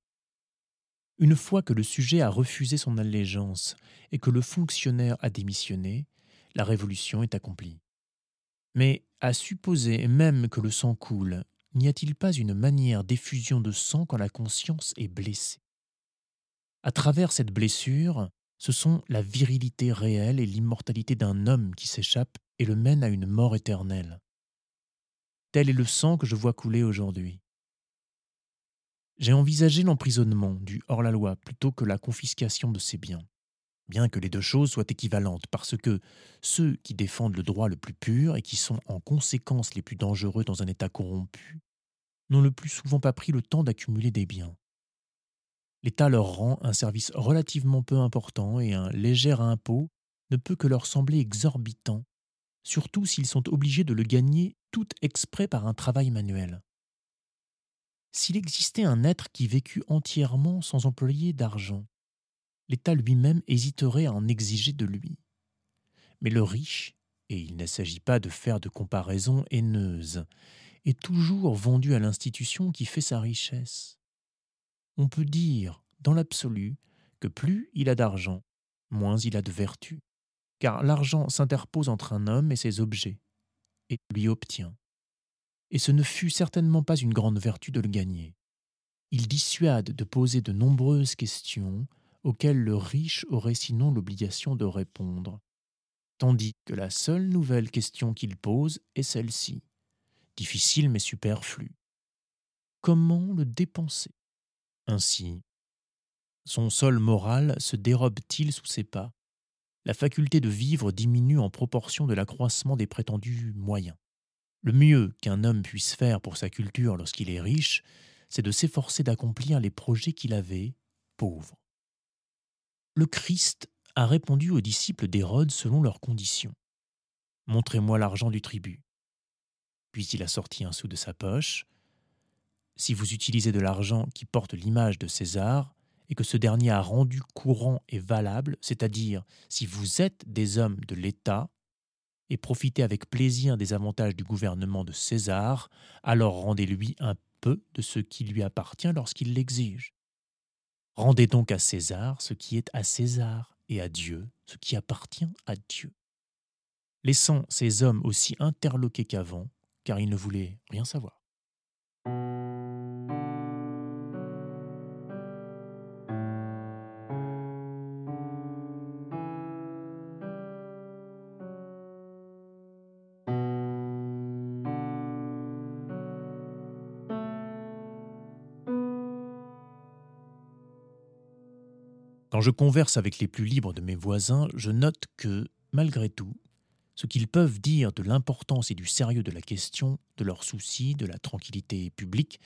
Une fois que le sujet a refusé son allégeance et que le fonctionnaire a démissionné, la révolution est accomplie. Mais à supposer même que le sang coule, n'y a-t-il pas une manière d'effusion de sang quand la conscience est blessée? À travers cette blessure, ce sont la virilité réelle et l'immortalité d'un homme qui s'échappe et le mène à une mort éternelle. Tel est le sang que je vois couler aujourd'hui. J'ai envisagé l'emprisonnement du hors-la-loi plutôt que la confiscation de ses biens bien que les deux choses soient équivalentes, parce que ceux qui défendent le droit le plus pur et qui sont en conséquence les plus dangereux dans un État corrompu n'ont le plus souvent pas pris le temps d'accumuler des biens. L'État leur rend un service relativement peu important et un léger impôt ne peut que leur sembler exorbitant, surtout s'ils sont obligés de le gagner tout exprès par un travail manuel. S'il existait un être qui vécut entièrement sans employer d'argent, l'État lui-même hésiterait à en exiger de lui. Mais le riche, et il ne s'agit pas de faire de comparaisons haineuses, est toujours vendu à l'institution qui fait sa richesse. On peut dire, dans l'absolu, que plus il a d'argent, moins il a de vertu, car l'argent s'interpose entre un homme et ses objets, et lui obtient. Et ce ne fut certainement pas une grande vertu de le gagner. Il dissuade de poser de nombreuses questions auxquelles le riche aurait sinon l'obligation de répondre, tandis que la seule nouvelle question qu'il pose est celle-ci, difficile mais superflue. Comment le dépenser? Ainsi, son sol moral se dérobe-t-il sous ses pas? La faculté de vivre diminue en proportion de l'accroissement des prétendus moyens. Le mieux qu'un homme puisse faire pour sa culture lorsqu'il est riche, c'est de s'efforcer d'accomplir les projets qu'il avait, pauvre le Christ a répondu aux disciples d'Hérode selon leurs conditions. Montrez-moi l'argent du tribut. Puis il a sorti un sou de sa poche. Si vous utilisez de l'argent qui porte l'image de César, et que ce dernier a rendu courant et valable, c'est-à-dire si vous êtes des hommes de l'État, et profitez avec plaisir des avantages du gouvernement de César, alors rendez-lui un peu de ce qui lui appartient lorsqu'il l'exige. Rendez donc à César ce qui est à César et à Dieu ce qui appartient à Dieu. Laissant ces hommes aussi interloqués qu'avant, car ils ne voulaient rien savoir. Quand je converse avec les plus libres de mes voisins, je note que, malgré tout, ce qu'ils peuvent dire de l'importance et du sérieux de la question, de leurs soucis, de la tranquillité publique,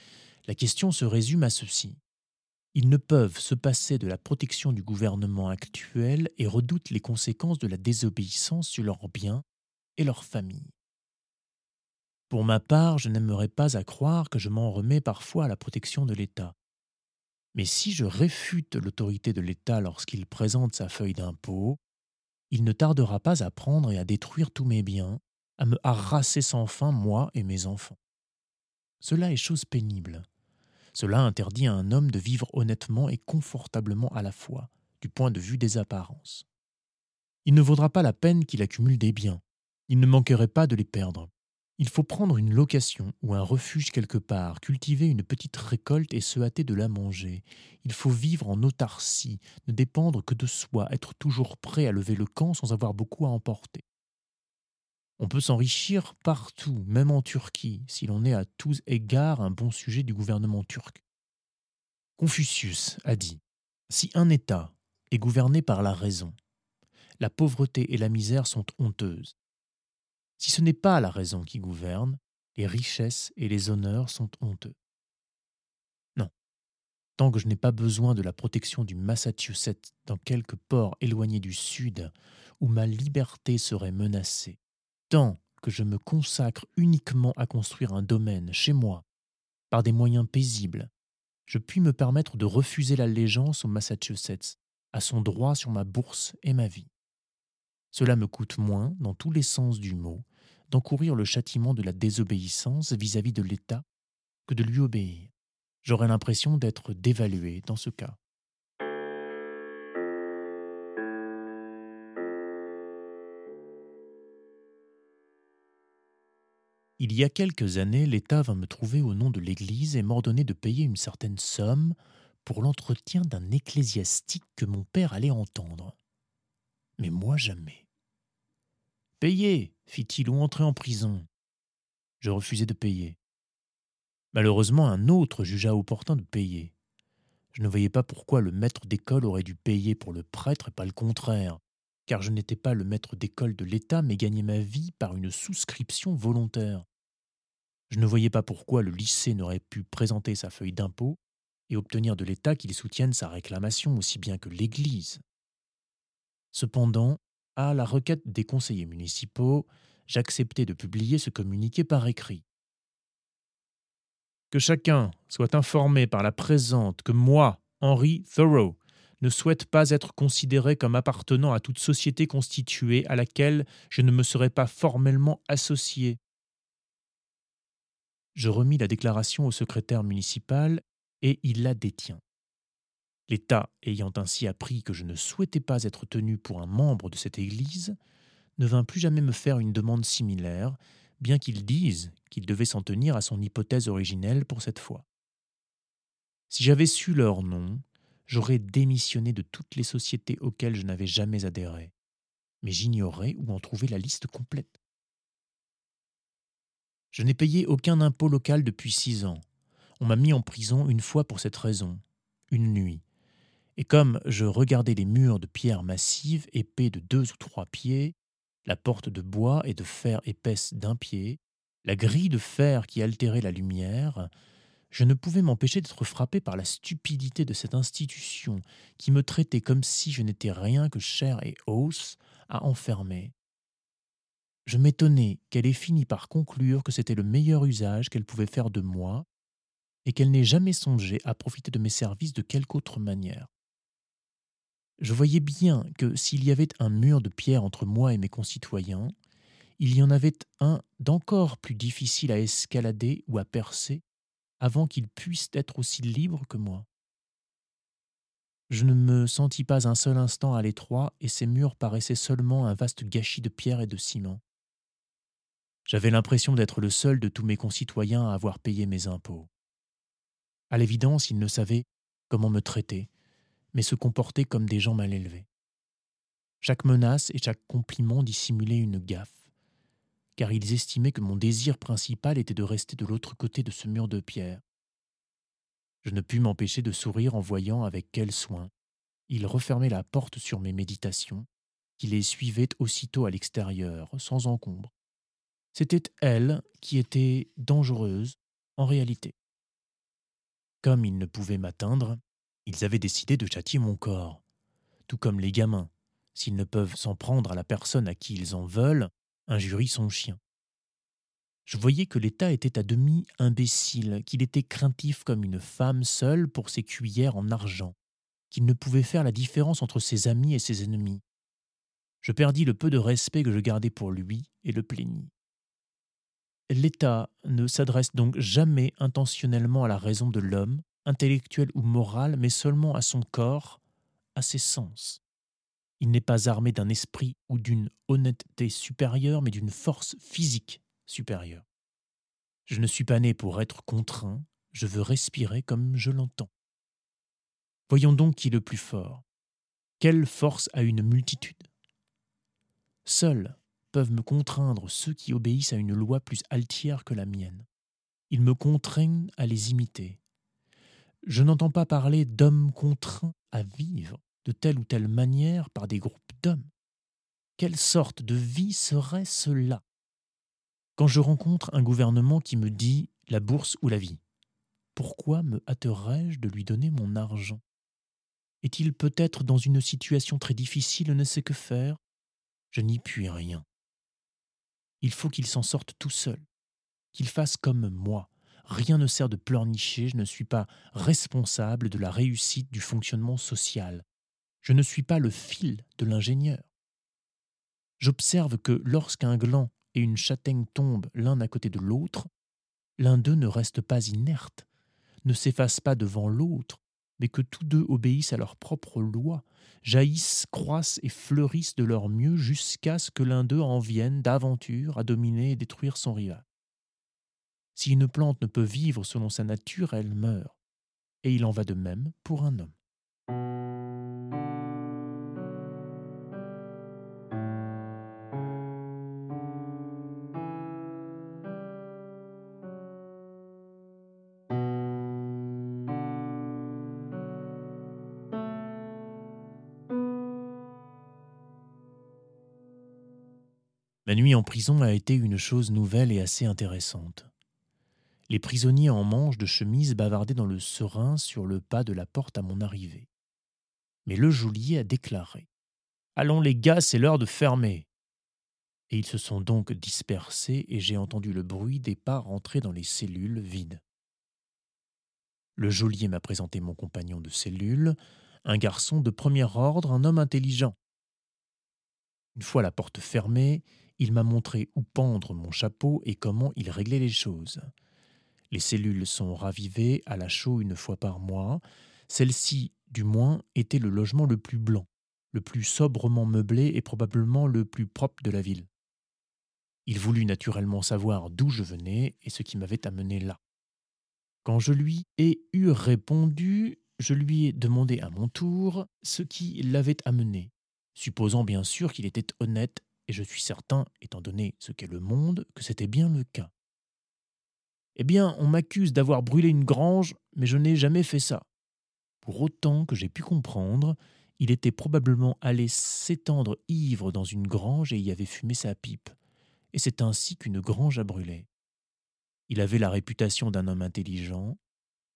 la question se résume à ceci. Ils ne peuvent se passer de la protection du gouvernement actuel et redoutent les conséquences de la désobéissance sur leurs biens et leurs familles. Pour ma part, je n'aimerais pas à croire que je m'en remets parfois à la protection de l'État. Mais si je réfute l'autorité de l'État lorsqu'il présente sa feuille d'impôt, il ne tardera pas à prendre et à détruire tous mes biens, à me harasser sans fin, moi et mes enfants. Cela est chose pénible. Cela interdit à un homme de vivre honnêtement et confortablement à la fois, du point de vue des apparences. Il ne vaudra pas la peine qu'il accumule des biens. Il ne manquerait pas de les perdre. Il faut prendre une location ou un refuge quelque part, cultiver une petite récolte et se hâter de la manger. Il faut vivre en autarcie, ne dépendre que de soi, être toujours prêt à lever le camp sans avoir beaucoup à emporter. On peut s'enrichir partout, même en Turquie, si l'on est à tous égards un bon sujet du gouvernement turc. Confucius a dit Si un État est gouverné par la raison, la pauvreté et la misère sont honteuses. Si ce n'est pas la raison qui gouverne, les richesses et les honneurs sont honteux. Non. Tant que je n'ai pas besoin de la protection du Massachusetts dans quelque port éloigné du Sud où ma liberté serait menacée, tant que je me consacre uniquement à construire un domaine chez moi, par des moyens paisibles, je puis me permettre de refuser l'allégeance au Massachusetts, à son droit sur ma bourse et ma vie. Cela me coûte moins, dans tous les sens du mot, d'encourir le châtiment de la désobéissance vis-à-vis de l'État que de lui obéir. J'aurais l'impression d'être dévalué dans ce cas. Il y a quelques années, l'État vint me trouver au nom de l'Église et m'ordonner de payer une certaine somme pour l'entretien d'un ecclésiastique que mon père allait entendre. Mais moi jamais. Payez, fit-il, ou entrez en prison? Je refusai de payer. Malheureusement, un autre jugea opportun de payer. Je ne voyais pas pourquoi le maître d'école aurait dû payer pour le prêtre et pas le contraire, car je n'étais pas le maître d'école de l'État, mais gagnais ma vie par une souscription volontaire. Je ne voyais pas pourquoi le lycée n'aurait pu présenter sa feuille d'impôt et obtenir de l'État qu'il soutienne sa réclamation aussi bien que l'Église. Cependant, à la requête des conseillers municipaux, j'acceptai de publier ce communiqué par écrit. Que chacun soit informé par la présente que moi, Henry Thoreau, ne souhaite pas être considéré comme appartenant à toute société constituée à laquelle je ne me serais pas formellement associé. Je remis la déclaration au secrétaire municipal et il la détient. L'État, ayant ainsi appris que je ne souhaitais pas être tenu pour un membre de cette Église, ne vint plus jamais me faire une demande similaire, bien qu'il dise qu'il devait s'en tenir à son hypothèse originelle pour cette fois. Si j'avais su leur nom, j'aurais démissionné de toutes les sociétés auxquelles je n'avais jamais adhéré, mais j'ignorais où en trouver la liste complète. Je n'ai payé aucun impôt local depuis six ans. On m'a mis en prison une fois pour cette raison, une nuit, et comme je regardais les murs de pierre massive épais de deux ou trois pieds, la porte de bois et de fer épaisse d'un pied, la grille de fer qui altérait la lumière, je ne pouvais m'empêcher d'être frappé par la stupidité de cette institution qui me traitait comme si je n'étais rien que chair et os à enfermer. Je m'étonnais qu'elle ait fini par conclure que c'était le meilleur usage qu'elle pouvait faire de moi, et qu'elle n'ait jamais songé à profiter de mes services de quelque autre manière. Je voyais bien que s'il y avait un mur de pierre entre moi et mes concitoyens, il y en avait un d'encore plus difficile à escalader ou à percer avant qu'ils puissent être aussi libres que moi. Je ne me sentis pas un seul instant à l'étroit et ces murs paraissaient seulement un vaste gâchis de pierre et de ciment. J'avais l'impression d'être le seul de tous mes concitoyens à avoir payé mes impôts. À l'évidence, ils ne savaient comment me traiter, mais se comportaient comme des gens mal élevés. Chaque menace et chaque compliment dissimulaient une gaffe, car ils estimaient que mon désir principal était de rester de l'autre côté de ce mur de pierre. Je ne pus m'empêcher de sourire en voyant avec quel soin Il refermait la porte sur mes méditations, qui les suivait aussitôt à l'extérieur, sans encombre. C'était elle qui était dangereuse en réalité. Comme ils ne pouvaient m'atteindre, ils avaient décidé de châtier mon corps, tout comme les gamins, s'ils ne peuvent s'en prendre à la personne à qui ils en veulent, injurient son chien. Je voyais que l'État était à demi imbécile, qu'il était craintif comme une femme seule pour ses cuillères en argent, qu'il ne pouvait faire la différence entre ses amis et ses ennemis. Je perdis le peu de respect que je gardais pour lui et le plaignis. L'État ne s'adresse donc jamais intentionnellement à la raison de l'homme, intellectuel ou moral, mais seulement à son corps, à ses sens. Il n'est pas armé d'un esprit ou d'une honnêteté supérieure, mais d'une force physique supérieure. Je ne suis pas né pour être contraint, je veux respirer comme je l'entends. Voyons donc qui est le plus fort. Quelle force a une multitude? Seul peuvent me contraindre ceux qui obéissent à une loi plus altière que la mienne. Ils me contraignent à les imiter. Je n'entends pas parler d'hommes contraints à vivre de telle ou telle manière par des groupes d'hommes. Quelle sorte de vie serait cela? Quand je rencontre un gouvernement qui me dit la bourse ou la vie, pourquoi me hâterais-je de lui donner mon argent? Est-il peut-être dans une situation très difficile, ne sait que faire? Je n'y puis rien. Il faut qu'il s'en sorte tout seul, qu'il fasse comme moi. Rien ne sert de pleurnicher, je ne suis pas responsable de la réussite du fonctionnement social. Je ne suis pas le fil de l'ingénieur. J'observe que lorsqu'un gland et une châtaigne tombent l'un à côté de l'autre, l'un d'eux ne reste pas inerte, ne s'efface pas devant l'autre, mais que tous deux obéissent à leur propre loi, jaillissent, croissent et fleurissent de leur mieux jusqu'à ce que l'un d'eux en vienne d'aventure à dominer et détruire son rival. Si une plante ne peut vivre selon sa nature, elle meurt. Et il en va de même pour un homme. Ma nuit en prison a été une chose nouvelle et assez intéressante. Les prisonniers en manches de chemise bavardaient dans le serin sur le pas de la porte à mon arrivée. Mais le geôlier a déclaré Allons les gars, c'est l'heure de fermer. Et ils se sont donc dispersés et j'ai entendu le bruit des pas rentrer dans les cellules vides. Le geôlier m'a présenté mon compagnon de cellule, un garçon de premier ordre, un homme intelligent. Une fois la porte fermée, il m'a montré où pendre mon chapeau et comment il réglait les choses. Les cellules sont ravivées à la chaux une fois par mois. Celle-ci, du moins, était le logement le plus blanc, le plus sobrement meublé et probablement le plus propre de la ville. Il voulut naturellement savoir d'où je venais et ce qui m'avait amené là. Quand je lui ai eu répondu, je lui ai demandé à mon tour ce qui l'avait amené, supposant bien sûr qu'il était honnête et je suis certain, étant donné ce qu'est le monde, que c'était bien le cas. Eh bien, on m'accuse d'avoir brûlé une grange, mais je n'ai jamais fait ça. Pour autant que j'ai pu comprendre, il était probablement allé s'étendre ivre dans une grange et y avait fumé sa pipe. Et c'est ainsi qu'une grange a brûlé. Il avait la réputation d'un homme intelligent,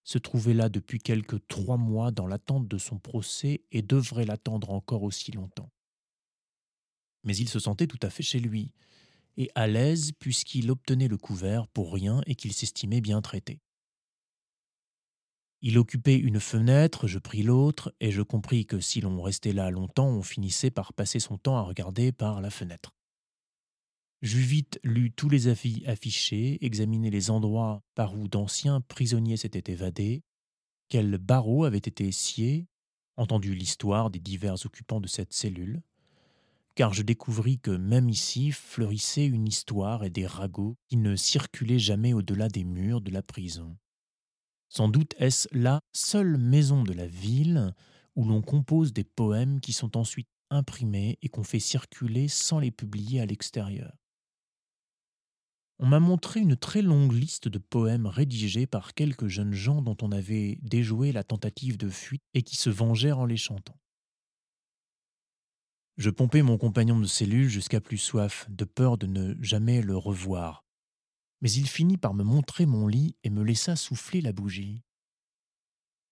se trouvait là depuis quelque trois mois dans l'attente de son procès et devrait l'attendre encore aussi longtemps mais il se sentait tout à fait chez lui, et à l'aise puisqu'il obtenait le couvert pour rien et qu'il s'estimait bien traité. Il occupait une fenêtre, je pris l'autre, et je compris que si l'on restait là longtemps, on finissait par passer son temps à regarder par la fenêtre. J'eus vite lu tous les avis affichés, examiné les endroits par où d'anciens prisonniers s'étaient évadés, quels barreaux avaient été sciés, entendu l'histoire des divers occupants de cette cellule, car je découvris que même ici fleurissait une histoire et des ragots qui ne circulaient jamais au-delà des murs de la prison. Sans doute est-ce la seule maison de la ville où l'on compose des poèmes qui sont ensuite imprimés et qu'on fait circuler sans les publier à l'extérieur. On m'a montré une très longue liste de poèmes rédigés par quelques jeunes gens dont on avait déjoué la tentative de fuite et qui se vengèrent en les chantant. Je pompais mon compagnon de cellule jusqu'à plus soif, de peur de ne jamais le revoir. Mais il finit par me montrer mon lit et me laissa souffler la bougie.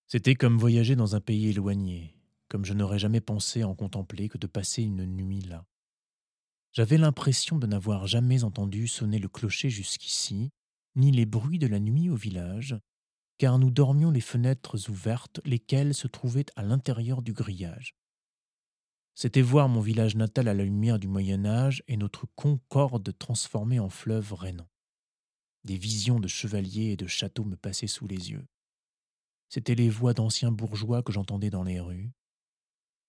C'était comme voyager dans un pays éloigné, comme je n'aurais jamais pensé en contempler que de passer une nuit là. J'avais l'impression de n'avoir jamais entendu sonner le clocher jusqu'ici, ni les bruits de la nuit au village, car nous dormions les fenêtres ouvertes, lesquelles se trouvaient à l'intérieur du grillage. C'était voir mon village natal à la lumière du Moyen Âge et notre concorde transformée en fleuve rennant. Des visions de chevaliers et de châteaux me passaient sous les yeux. C'étaient les voix d'anciens bourgeois que j'entendais dans les rues.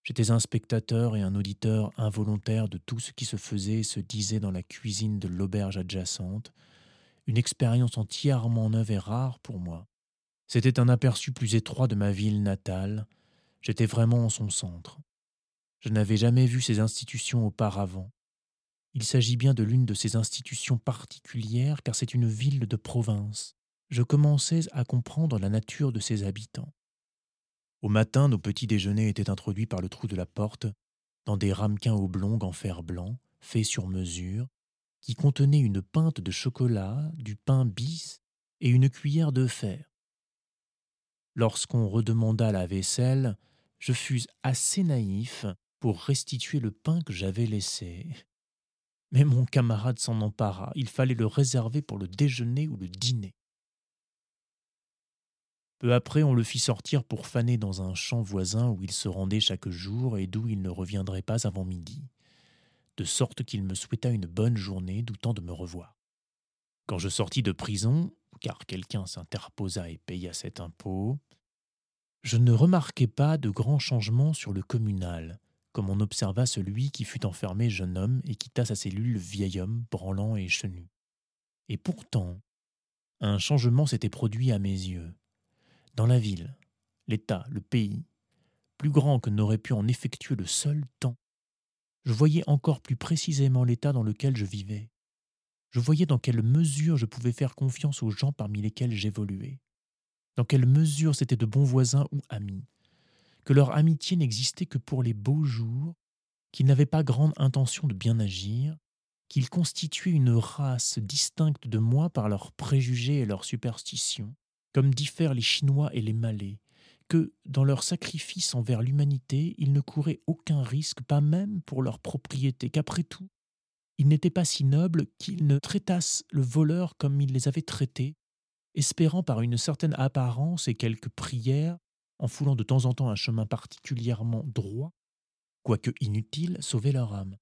J'étais un spectateur et un auditeur involontaire de tout ce qui se faisait et se disait dans la cuisine de l'auberge adjacente, une expérience entièrement neuve et rare pour moi. C'était un aperçu plus étroit de ma ville natale, j'étais vraiment en son centre. Je n'avais jamais vu ces institutions auparavant. Il s'agit bien de l'une de ces institutions particulières car c'est une ville de province. Je commençais à comprendre la nature de ses habitants. Au matin, nos petits déjeuners étaient introduits par le trou de la porte dans des ramequins oblongs en fer blanc, faits sur mesure, qui contenaient une pinte de chocolat, du pain bis et une cuillère de fer. Lorsqu'on redemanda la vaisselle, je fus assez naïf pour restituer le pain que j'avais laissé. Mais mon camarade s'en empara, il fallait le réserver pour le déjeuner ou le dîner. Peu après, on le fit sortir pour faner dans un champ voisin où il se rendait chaque jour et d'où il ne reviendrait pas avant midi, de sorte qu'il me souhaita une bonne journée, doutant de me revoir. Quand je sortis de prison, car quelqu'un s'interposa et paya cet impôt, je ne remarquai pas de grands changements sur le communal, comme on observa celui qui fut enfermé jeune homme et quitta sa cellule vieil homme, branlant et chenu. Et pourtant, un changement s'était produit à mes yeux. Dans la ville, l'État, le pays, plus grand que n'aurait pu en effectuer le seul temps, je voyais encore plus précisément l'état dans lequel je vivais. Je voyais dans quelle mesure je pouvais faire confiance aux gens parmi lesquels j'évoluais, dans quelle mesure c'étaient de bons voisins ou amis, que leur amitié n'existait que pour les beaux jours, qu'ils n'avaient pas grande intention de bien agir, qu'ils constituaient une race distincte de moi par leurs préjugés et leurs superstitions, comme diffèrent les Chinois et les Malais, que, dans leur sacrifice envers l'humanité, ils ne couraient aucun risque, pas même pour leur propriété, qu'après tout, ils n'étaient pas si nobles qu'ils ne traitassent le voleur comme ils les avaient traités, espérant par une certaine apparence et quelques prières en foulant de temps en temps un chemin particulièrement droit, quoique inutile, sauver leur âme.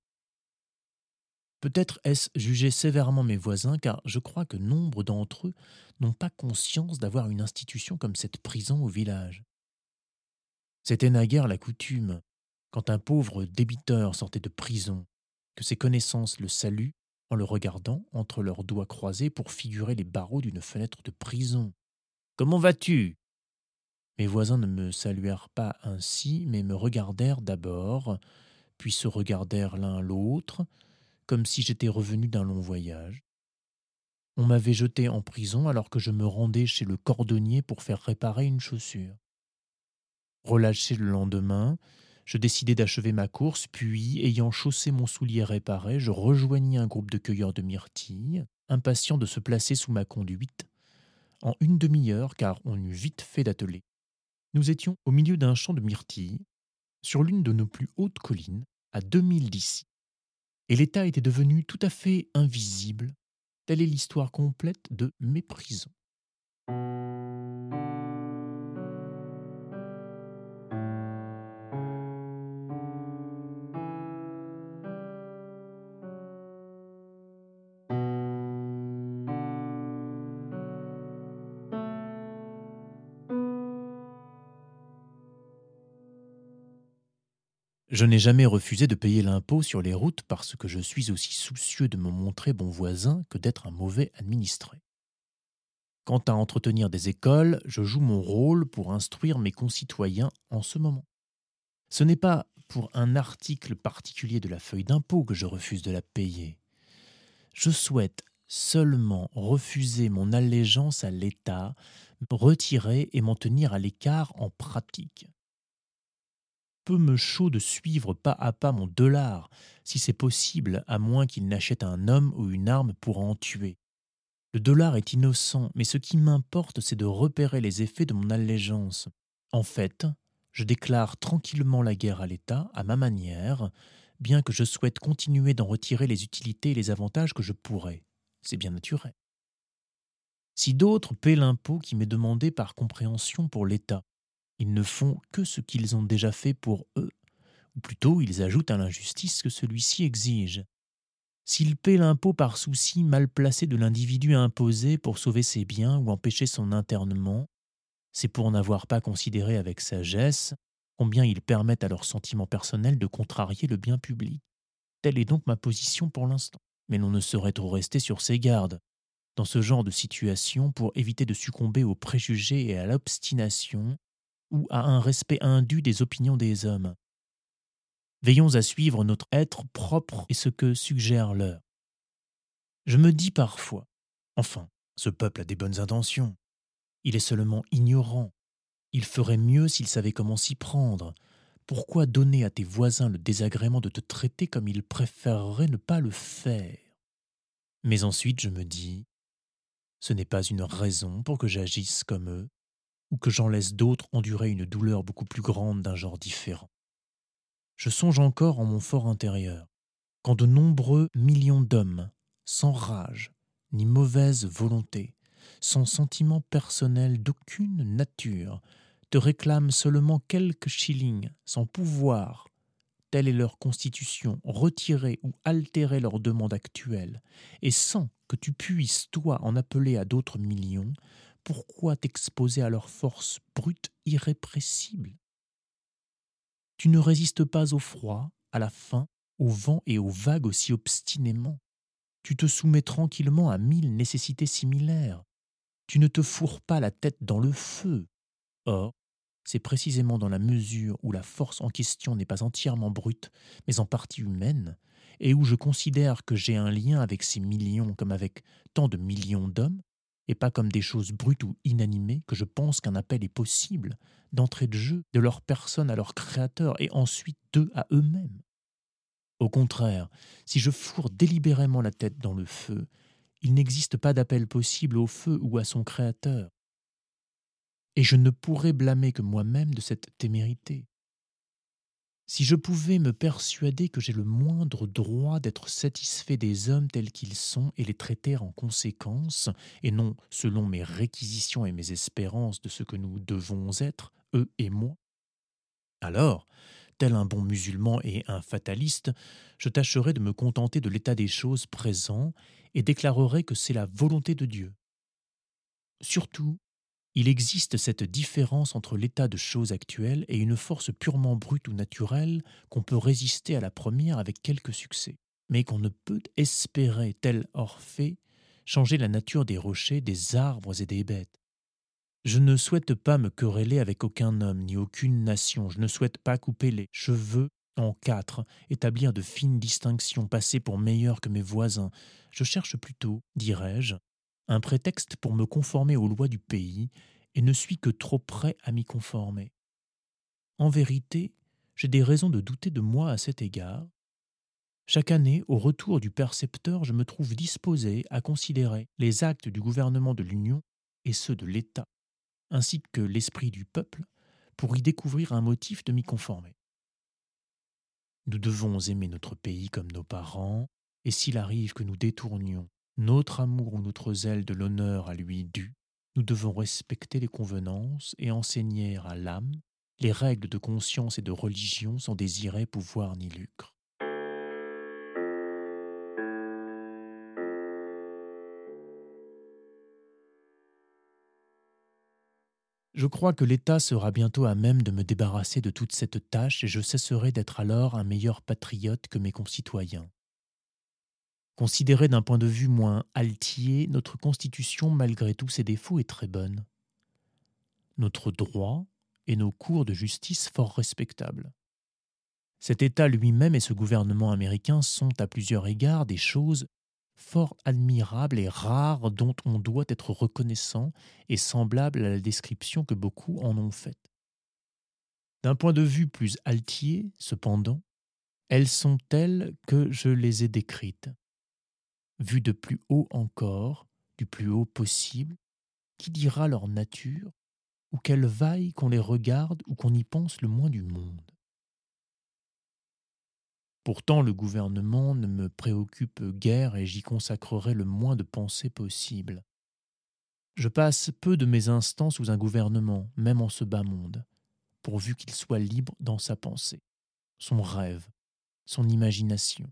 Peut-être est-ce juger sévèrement mes voisins, car je crois que nombre d'entre eux n'ont pas conscience d'avoir une institution comme cette prison au village. C'était naguère la coutume, quand un pauvre débiteur sortait de prison, que ses connaissances le saluent en le regardant entre leurs doigts croisés pour figurer les barreaux d'une fenêtre de prison. Comment vas-tu? Mes voisins ne me saluèrent pas ainsi, mais me regardèrent d'abord, puis se regardèrent l'un l'autre, comme si j'étais revenu d'un long voyage. On m'avait jeté en prison alors que je me rendais chez le cordonnier pour faire réparer une chaussure. Relâché le lendemain, je décidai d'achever ma course, puis, ayant chaussé mon soulier réparé, je rejoignis un groupe de cueilleurs de myrtilles, impatients de se placer sous ma conduite, en une demi-heure, car on eut vite fait d'atteler. Nous étions au milieu d'un champ de myrtilles, sur l'une de nos plus hautes collines, à 2000 d'ici. Et l'état était devenu tout à fait invisible. Telle est l'histoire complète de Méprisant. Je n'ai jamais refusé de payer l'impôt sur les routes parce que je suis aussi soucieux de me montrer bon voisin que d'être un mauvais administré. Quant à entretenir des écoles, je joue mon rôle pour instruire mes concitoyens en ce moment. Ce n'est pas pour un article particulier de la feuille d'impôt que je refuse de la payer. Je souhaite seulement refuser mon allégeance à l'État, retirer et m'en tenir à l'écart en pratique. Peu me chaud de suivre pas à pas mon dollar, si c'est possible, à moins qu'il n'achète un homme ou une arme pour en tuer. Le dollar est innocent, mais ce qui m'importe, c'est de repérer les effets de mon allégeance. En fait, je déclare tranquillement la guerre à l'État, à ma manière, bien que je souhaite continuer d'en retirer les utilités et les avantages que je pourrais. C'est bien naturel. Si d'autres paient l'impôt qui m'est demandé par compréhension pour l'État, ils ne font que ce qu'ils ont déjà fait pour eux, ou plutôt ils ajoutent à l'injustice que celui-ci exige. S'ils paient l'impôt par souci mal placé de l'individu imposé pour sauver ses biens ou empêcher son internement, c'est pour n'avoir pas considéré avec sagesse combien ils permettent à leurs sentiments personnels de contrarier le bien public. Telle est donc ma position pour l'instant. Mais l'on ne saurait trop rester sur ses gardes dans ce genre de situation pour éviter de succomber aux préjugés et à l'obstination ou à un respect indu des opinions des hommes. Veillons à suivre notre être propre et ce que suggère l'heure. Je me dis parfois, enfin, ce peuple a des bonnes intentions. Il est seulement ignorant. Il ferait mieux s'il savait comment s'y prendre. Pourquoi donner à tes voisins le désagrément de te traiter comme ils préféreraient ne pas le faire? Mais ensuite je me dis, ce n'est pas une raison pour que j'agisse comme eux, ou que j'en laisse d'autres endurer une douleur beaucoup plus grande d'un genre différent. Je songe encore en mon fort intérieur, quand de nombreux millions d'hommes, sans rage, ni mauvaise volonté, sans sentiment personnel d'aucune nature, te réclament seulement quelques shillings, sans pouvoir, telle est leur constitution, retirer ou altérer leur demande actuelle, et sans que tu puisses, toi, en appeler à d'autres millions, pourquoi t'exposer à leur force brute irrépressible? Tu ne résistes pas au froid, à la faim, au vent et aux vagues aussi obstinément. Tu te soumets tranquillement à mille nécessités similaires. Tu ne te fourres pas la tête dans le feu. Or, c'est précisément dans la mesure où la force en question n'est pas entièrement brute, mais en partie humaine, et où je considère que j'ai un lien avec ces millions comme avec tant de millions d'hommes, et pas comme des choses brutes ou inanimées, que je pense qu'un appel est possible, d'entrée de jeu, de leur personne à leur créateur, et ensuite d'eux à eux-mêmes. Au contraire, si je fourre délibérément la tête dans le feu, il n'existe pas d'appel possible au feu ou à son créateur. Et je ne pourrais blâmer que moi-même de cette témérité. Si je pouvais me persuader que j'ai le moindre droit d'être satisfait des hommes tels qu'ils sont et les traiter en conséquence, et non selon mes réquisitions et mes espérances de ce que nous devons être, eux et moi, alors, tel un bon musulman et un fataliste, je tâcherai de me contenter de l'état des choses présent et déclarerai que c'est la volonté de Dieu. Surtout, il existe cette différence entre l'état de choses actuel et une force purement brute ou naturelle qu'on peut résister à la première avec quelque succès, mais qu'on ne peut espérer, tel Orphée, changer la nature des rochers, des arbres et des bêtes. Je ne souhaite pas me quereller avec aucun homme ni aucune nation, je ne souhaite pas couper les cheveux en quatre, établir de fines distinctions, passer pour meilleur que mes voisins. Je cherche plutôt, dirais-je, un prétexte pour me conformer aux lois du pays, et ne suis que trop prêt à m'y conformer. En vérité, j'ai des raisons de douter de moi à cet égard. Chaque année, au retour du percepteur, je me trouve disposé à considérer les actes du gouvernement de l'Union et ceux de l'État, ainsi que l'esprit du peuple, pour y découvrir un motif de m'y conformer. Nous devons aimer notre pays comme nos parents, et s'il arrive que nous détournions notre amour ou notre zèle de l'honneur à lui dû, nous devons respecter les convenances et enseigner à l'âme les règles de conscience et de religion sans désirer pouvoir ni lucre. Je crois que l'État sera bientôt à même de me débarrasser de toute cette tâche et je cesserai d'être alors un meilleur patriote que mes concitoyens. Considérée d'un point de vue moins altier, notre Constitution, malgré tous ses défauts, est très bonne. Notre droit et nos cours de justice fort respectables. Cet État lui-même et ce gouvernement américain sont à plusieurs égards des choses fort admirables et rares dont on doit être reconnaissant et semblables à la description que beaucoup en ont faite. D'un point de vue plus altier, cependant, elles sont telles que je les ai décrites. Vues de plus haut encore, du plus haut possible, qui dira leur nature, ou qu'elles vaillent qu'on les regarde ou qu'on y pense le moins du monde Pourtant le gouvernement ne me préoccupe guère et j'y consacrerai le moins de pensée possible. Je passe peu de mes instants sous un gouvernement, même en ce bas monde, pourvu qu'il soit libre dans sa pensée, son rêve, son imagination,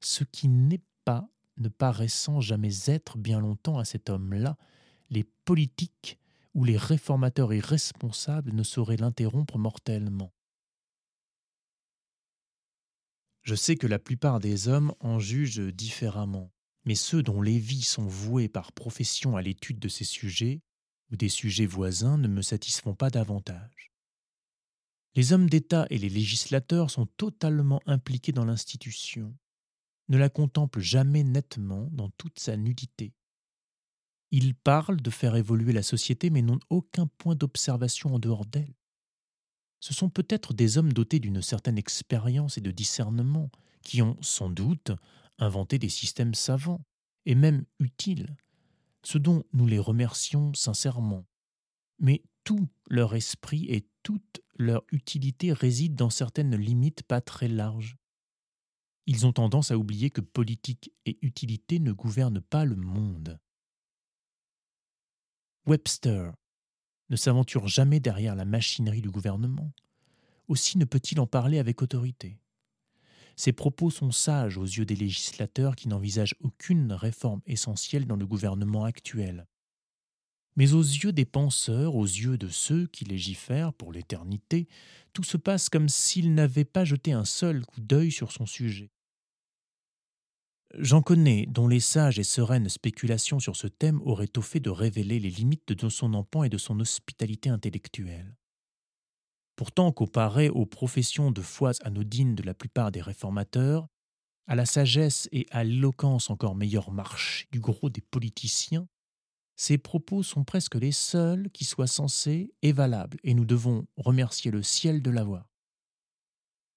ce qui n'est pas, ne paraissant jamais être bien longtemps à cet homme-là, les politiques ou les réformateurs irresponsables ne sauraient l'interrompre mortellement. Je sais que la plupart des hommes en jugent différemment, mais ceux dont les vies sont vouées par profession à l'étude de ces sujets, ou des sujets voisins, ne me satisfont pas davantage. Les hommes d'État et les législateurs sont totalement impliqués dans l'institution, ne la contemplent jamais nettement dans toute sa nudité. Ils parlent de faire évoluer la société mais n'ont aucun point d'observation en dehors d'elle ce sont peut-être des hommes dotés d'une certaine expérience et de discernement, qui ont, sans doute, inventé des systèmes savants, et même utiles, ce dont nous les remercions sincèrement. Mais tout leur esprit et toute leur utilité résident dans certaines limites pas très larges. Ils ont tendance à oublier que politique et utilité ne gouvernent pas le monde. Webster, ne s'aventure jamais derrière la machinerie du gouvernement. Aussi ne peut-il en parler avec autorité. Ses propos sont sages aux yeux des législateurs qui n'envisagent aucune réforme essentielle dans le gouvernement actuel. Mais aux yeux des penseurs, aux yeux de ceux qui légifèrent pour l'éternité, tout se passe comme s'ils n'avaient pas jeté un seul coup d'œil sur son sujet. J'en connais dont les sages et sereines spéculations sur ce thème auraient au fait de révéler les limites de son empan et de son hospitalité intellectuelle. Pourtant, comparé aux professions de foi anodines de la plupart des réformateurs, à la sagesse et à l'éloquence encore meilleure marche du gros des politiciens, ces propos sont presque les seuls qui soient sensés et valables, et nous devons remercier le ciel de l'avoir.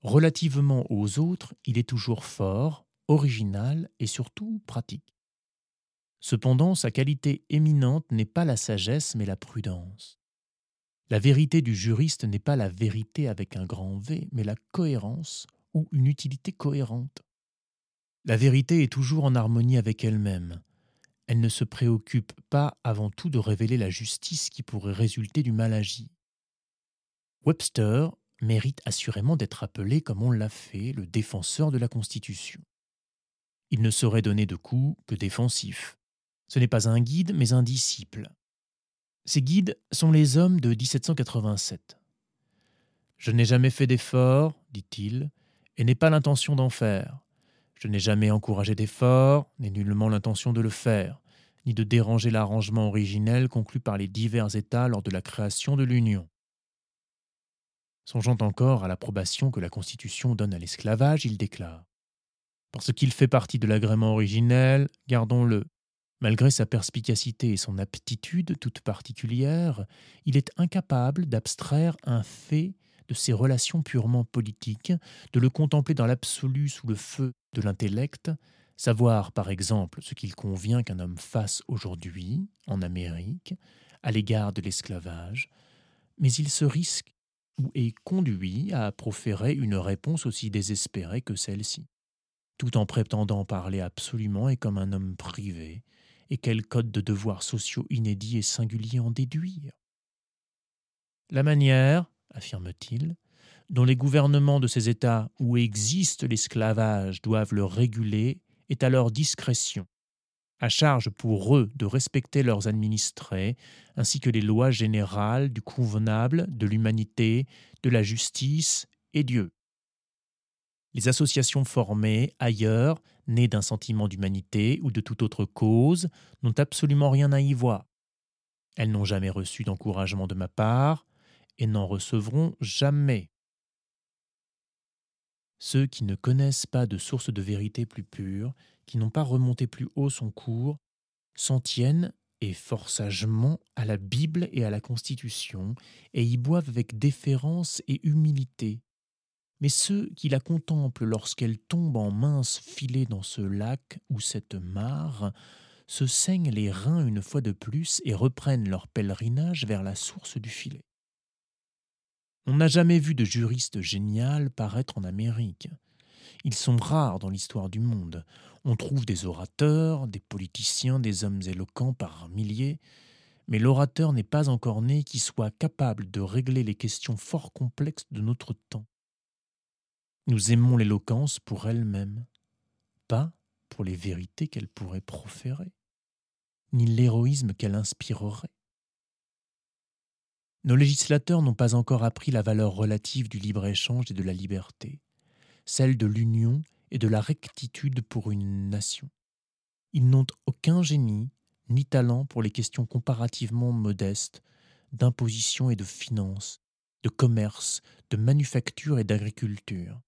Relativement aux autres, il est toujours fort, original et surtout pratique. Cependant, sa qualité éminente n'est pas la sagesse mais la prudence. La vérité du juriste n'est pas la vérité avec un grand V, mais la cohérence ou une utilité cohérente. La vérité est toujours en harmonie avec elle-même. Elle ne se préoccupe pas avant tout de révéler la justice qui pourrait résulter du mal agi. Webster mérite assurément d'être appelé, comme on l'a fait, le défenseur de la Constitution. Il ne saurait donner de coups que défensifs. Ce n'est pas un guide, mais un disciple. Ces guides sont les hommes de 1787. Je n'ai jamais fait d'efforts, dit-il, et n'ai pas l'intention d'en faire. Je n'ai jamais encouragé d'efforts, n'ai nullement l'intention de le faire, ni de déranger l'arrangement originel conclu par les divers États lors de la création de l'Union. Songeant encore à l'approbation que la Constitution donne à l'esclavage, il déclare parce qu'il fait partie de l'agrément originel, gardons-le. Malgré sa perspicacité et son aptitude toute particulière, il est incapable d'abstraire un fait de ses relations purement politiques, de le contempler dans l'absolu sous le feu de l'intellect, savoir par exemple ce qu'il convient qu'un homme fasse aujourd'hui, en Amérique, à l'égard de l'esclavage, mais il se risque ou est conduit à proférer une réponse aussi désespérée que celle-ci tout en prétendant parler absolument et comme un homme privé, et quel code de devoirs sociaux inédits et singuliers en déduire. La manière, affirme-t-il, dont les gouvernements de ces États où existe l'esclavage doivent le réguler est à leur discrétion, à charge pour eux de respecter leurs administrés, ainsi que les lois générales du convenable, de l'humanité, de la justice et Dieu. Les associations formées ailleurs, nées d'un sentiment d'humanité ou de toute autre cause, n'ont absolument rien à y voir. Elles n'ont jamais reçu d'encouragement de ma part et n'en recevront jamais. Ceux qui ne connaissent pas de source de vérité plus pure, qui n'ont pas remonté plus haut son cours, s'en tiennent et fort sagement à la Bible et à la Constitution, et y boivent avec déférence et humilité. Mais ceux qui la contemplent lorsqu'elle tombe en mince filet dans ce lac ou cette mare se saignent les reins une fois de plus et reprennent leur pèlerinage vers la source du filet. On n'a jamais vu de juriste génial paraître en Amérique. Ils sont rares dans l'histoire du monde. On trouve des orateurs, des politiciens, des hommes éloquents par milliers, mais l'orateur n'est pas encore né qui soit capable de régler les questions fort complexes de notre temps. Nous aimons l'éloquence pour elle-même, pas pour les vérités qu'elle pourrait proférer, ni l'héroïsme qu'elle inspirerait. Nos législateurs n'ont pas encore appris la valeur relative du libre-échange et de la liberté, celle de l'union et de la rectitude pour une nation. Ils n'ont aucun génie ni talent pour les questions comparativement modestes d'imposition et de finance, de commerce, de manufacture et d'agriculture.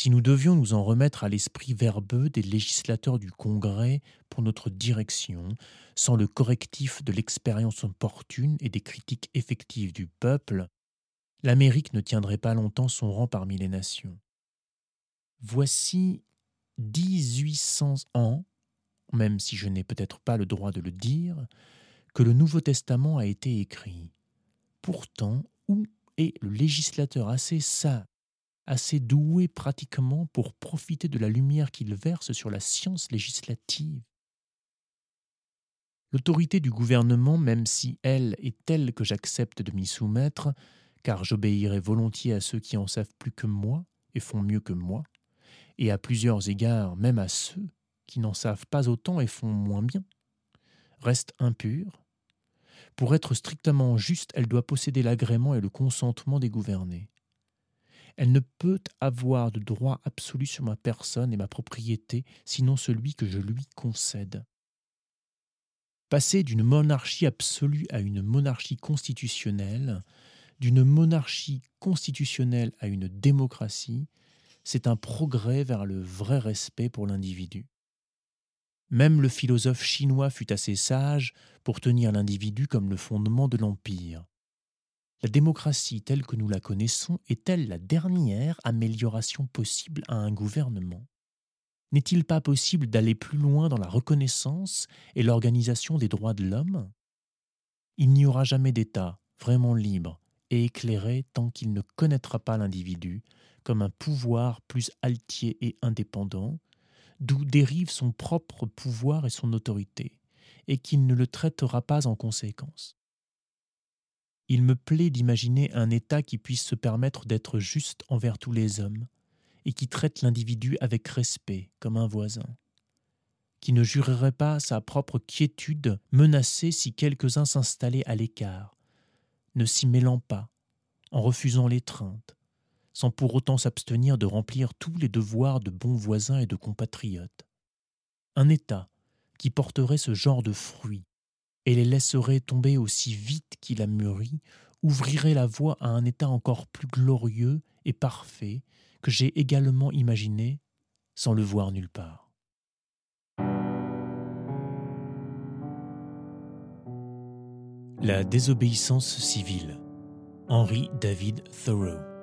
Si nous devions nous en remettre à l'esprit verbeux des législateurs du Congrès pour notre direction, sans le correctif de l'expérience opportune et des critiques effectives du peuple, l'Amérique ne tiendrait pas longtemps son rang parmi les nations. Voici 1800 ans, même si je n'ai peut-être pas le droit de le dire, que le Nouveau Testament a été écrit. Pourtant, où est le législateur assez sage assez doué pratiquement pour profiter de la lumière qu'il verse sur la science législative. L'autorité du gouvernement, même si elle est telle que j'accepte de m'y soumettre, car j'obéirai volontiers à ceux qui en savent plus que moi et font mieux que moi, et à plusieurs égards même à ceux qui n'en savent pas autant et font moins bien, reste impure. Pour être strictement juste, elle doit posséder l'agrément et le consentement des gouvernés. Elle ne peut avoir de droit absolu sur ma personne et ma propriété, sinon celui que je lui concède. Passer d'une monarchie absolue à une monarchie constitutionnelle, d'une monarchie constitutionnelle à une démocratie, c'est un progrès vers le vrai respect pour l'individu. Même le philosophe chinois fut assez sage pour tenir l'individu comme le fondement de l'empire. La démocratie telle que nous la connaissons est-elle la dernière amélioration possible à un gouvernement? N'est-il pas possible d'aller plus loin dans la reconnaissance et l'organisation des droits de l'homme? Il n'y aura jamais d'État vraiment libre et éclairé tant qu'il ne connaîtra pas l'individu comme un pouvoir plus altier et indépendant, d'où dérive son propre pouvoir et son autorité, et qu'il ne le traitera pas en conséquence. Il me plaît d'imaginer un État qui puisse se permettre d'être juste envers tous les hommes, et qui traite l'individu avec respect comme un voisin, qui ne jurerait pas sa propre quiétude menacée si quelques-uns s'installaient à l'écart, ne s'y mêlant pas, en refusant l'étreinte, sans pour autant s'abstenir de remplir tous les devoirs de bons voisins et de compatriotes. Un État qui porterait ce genre de fruits, et les laisserait tomber aussi vite qu'il a mûri, ouvrirait la voie à un état encore plus glorieux et parfait que j'ai également imaginé sans le voir nulle part. La désobéissance civile. Henry David Thoreau.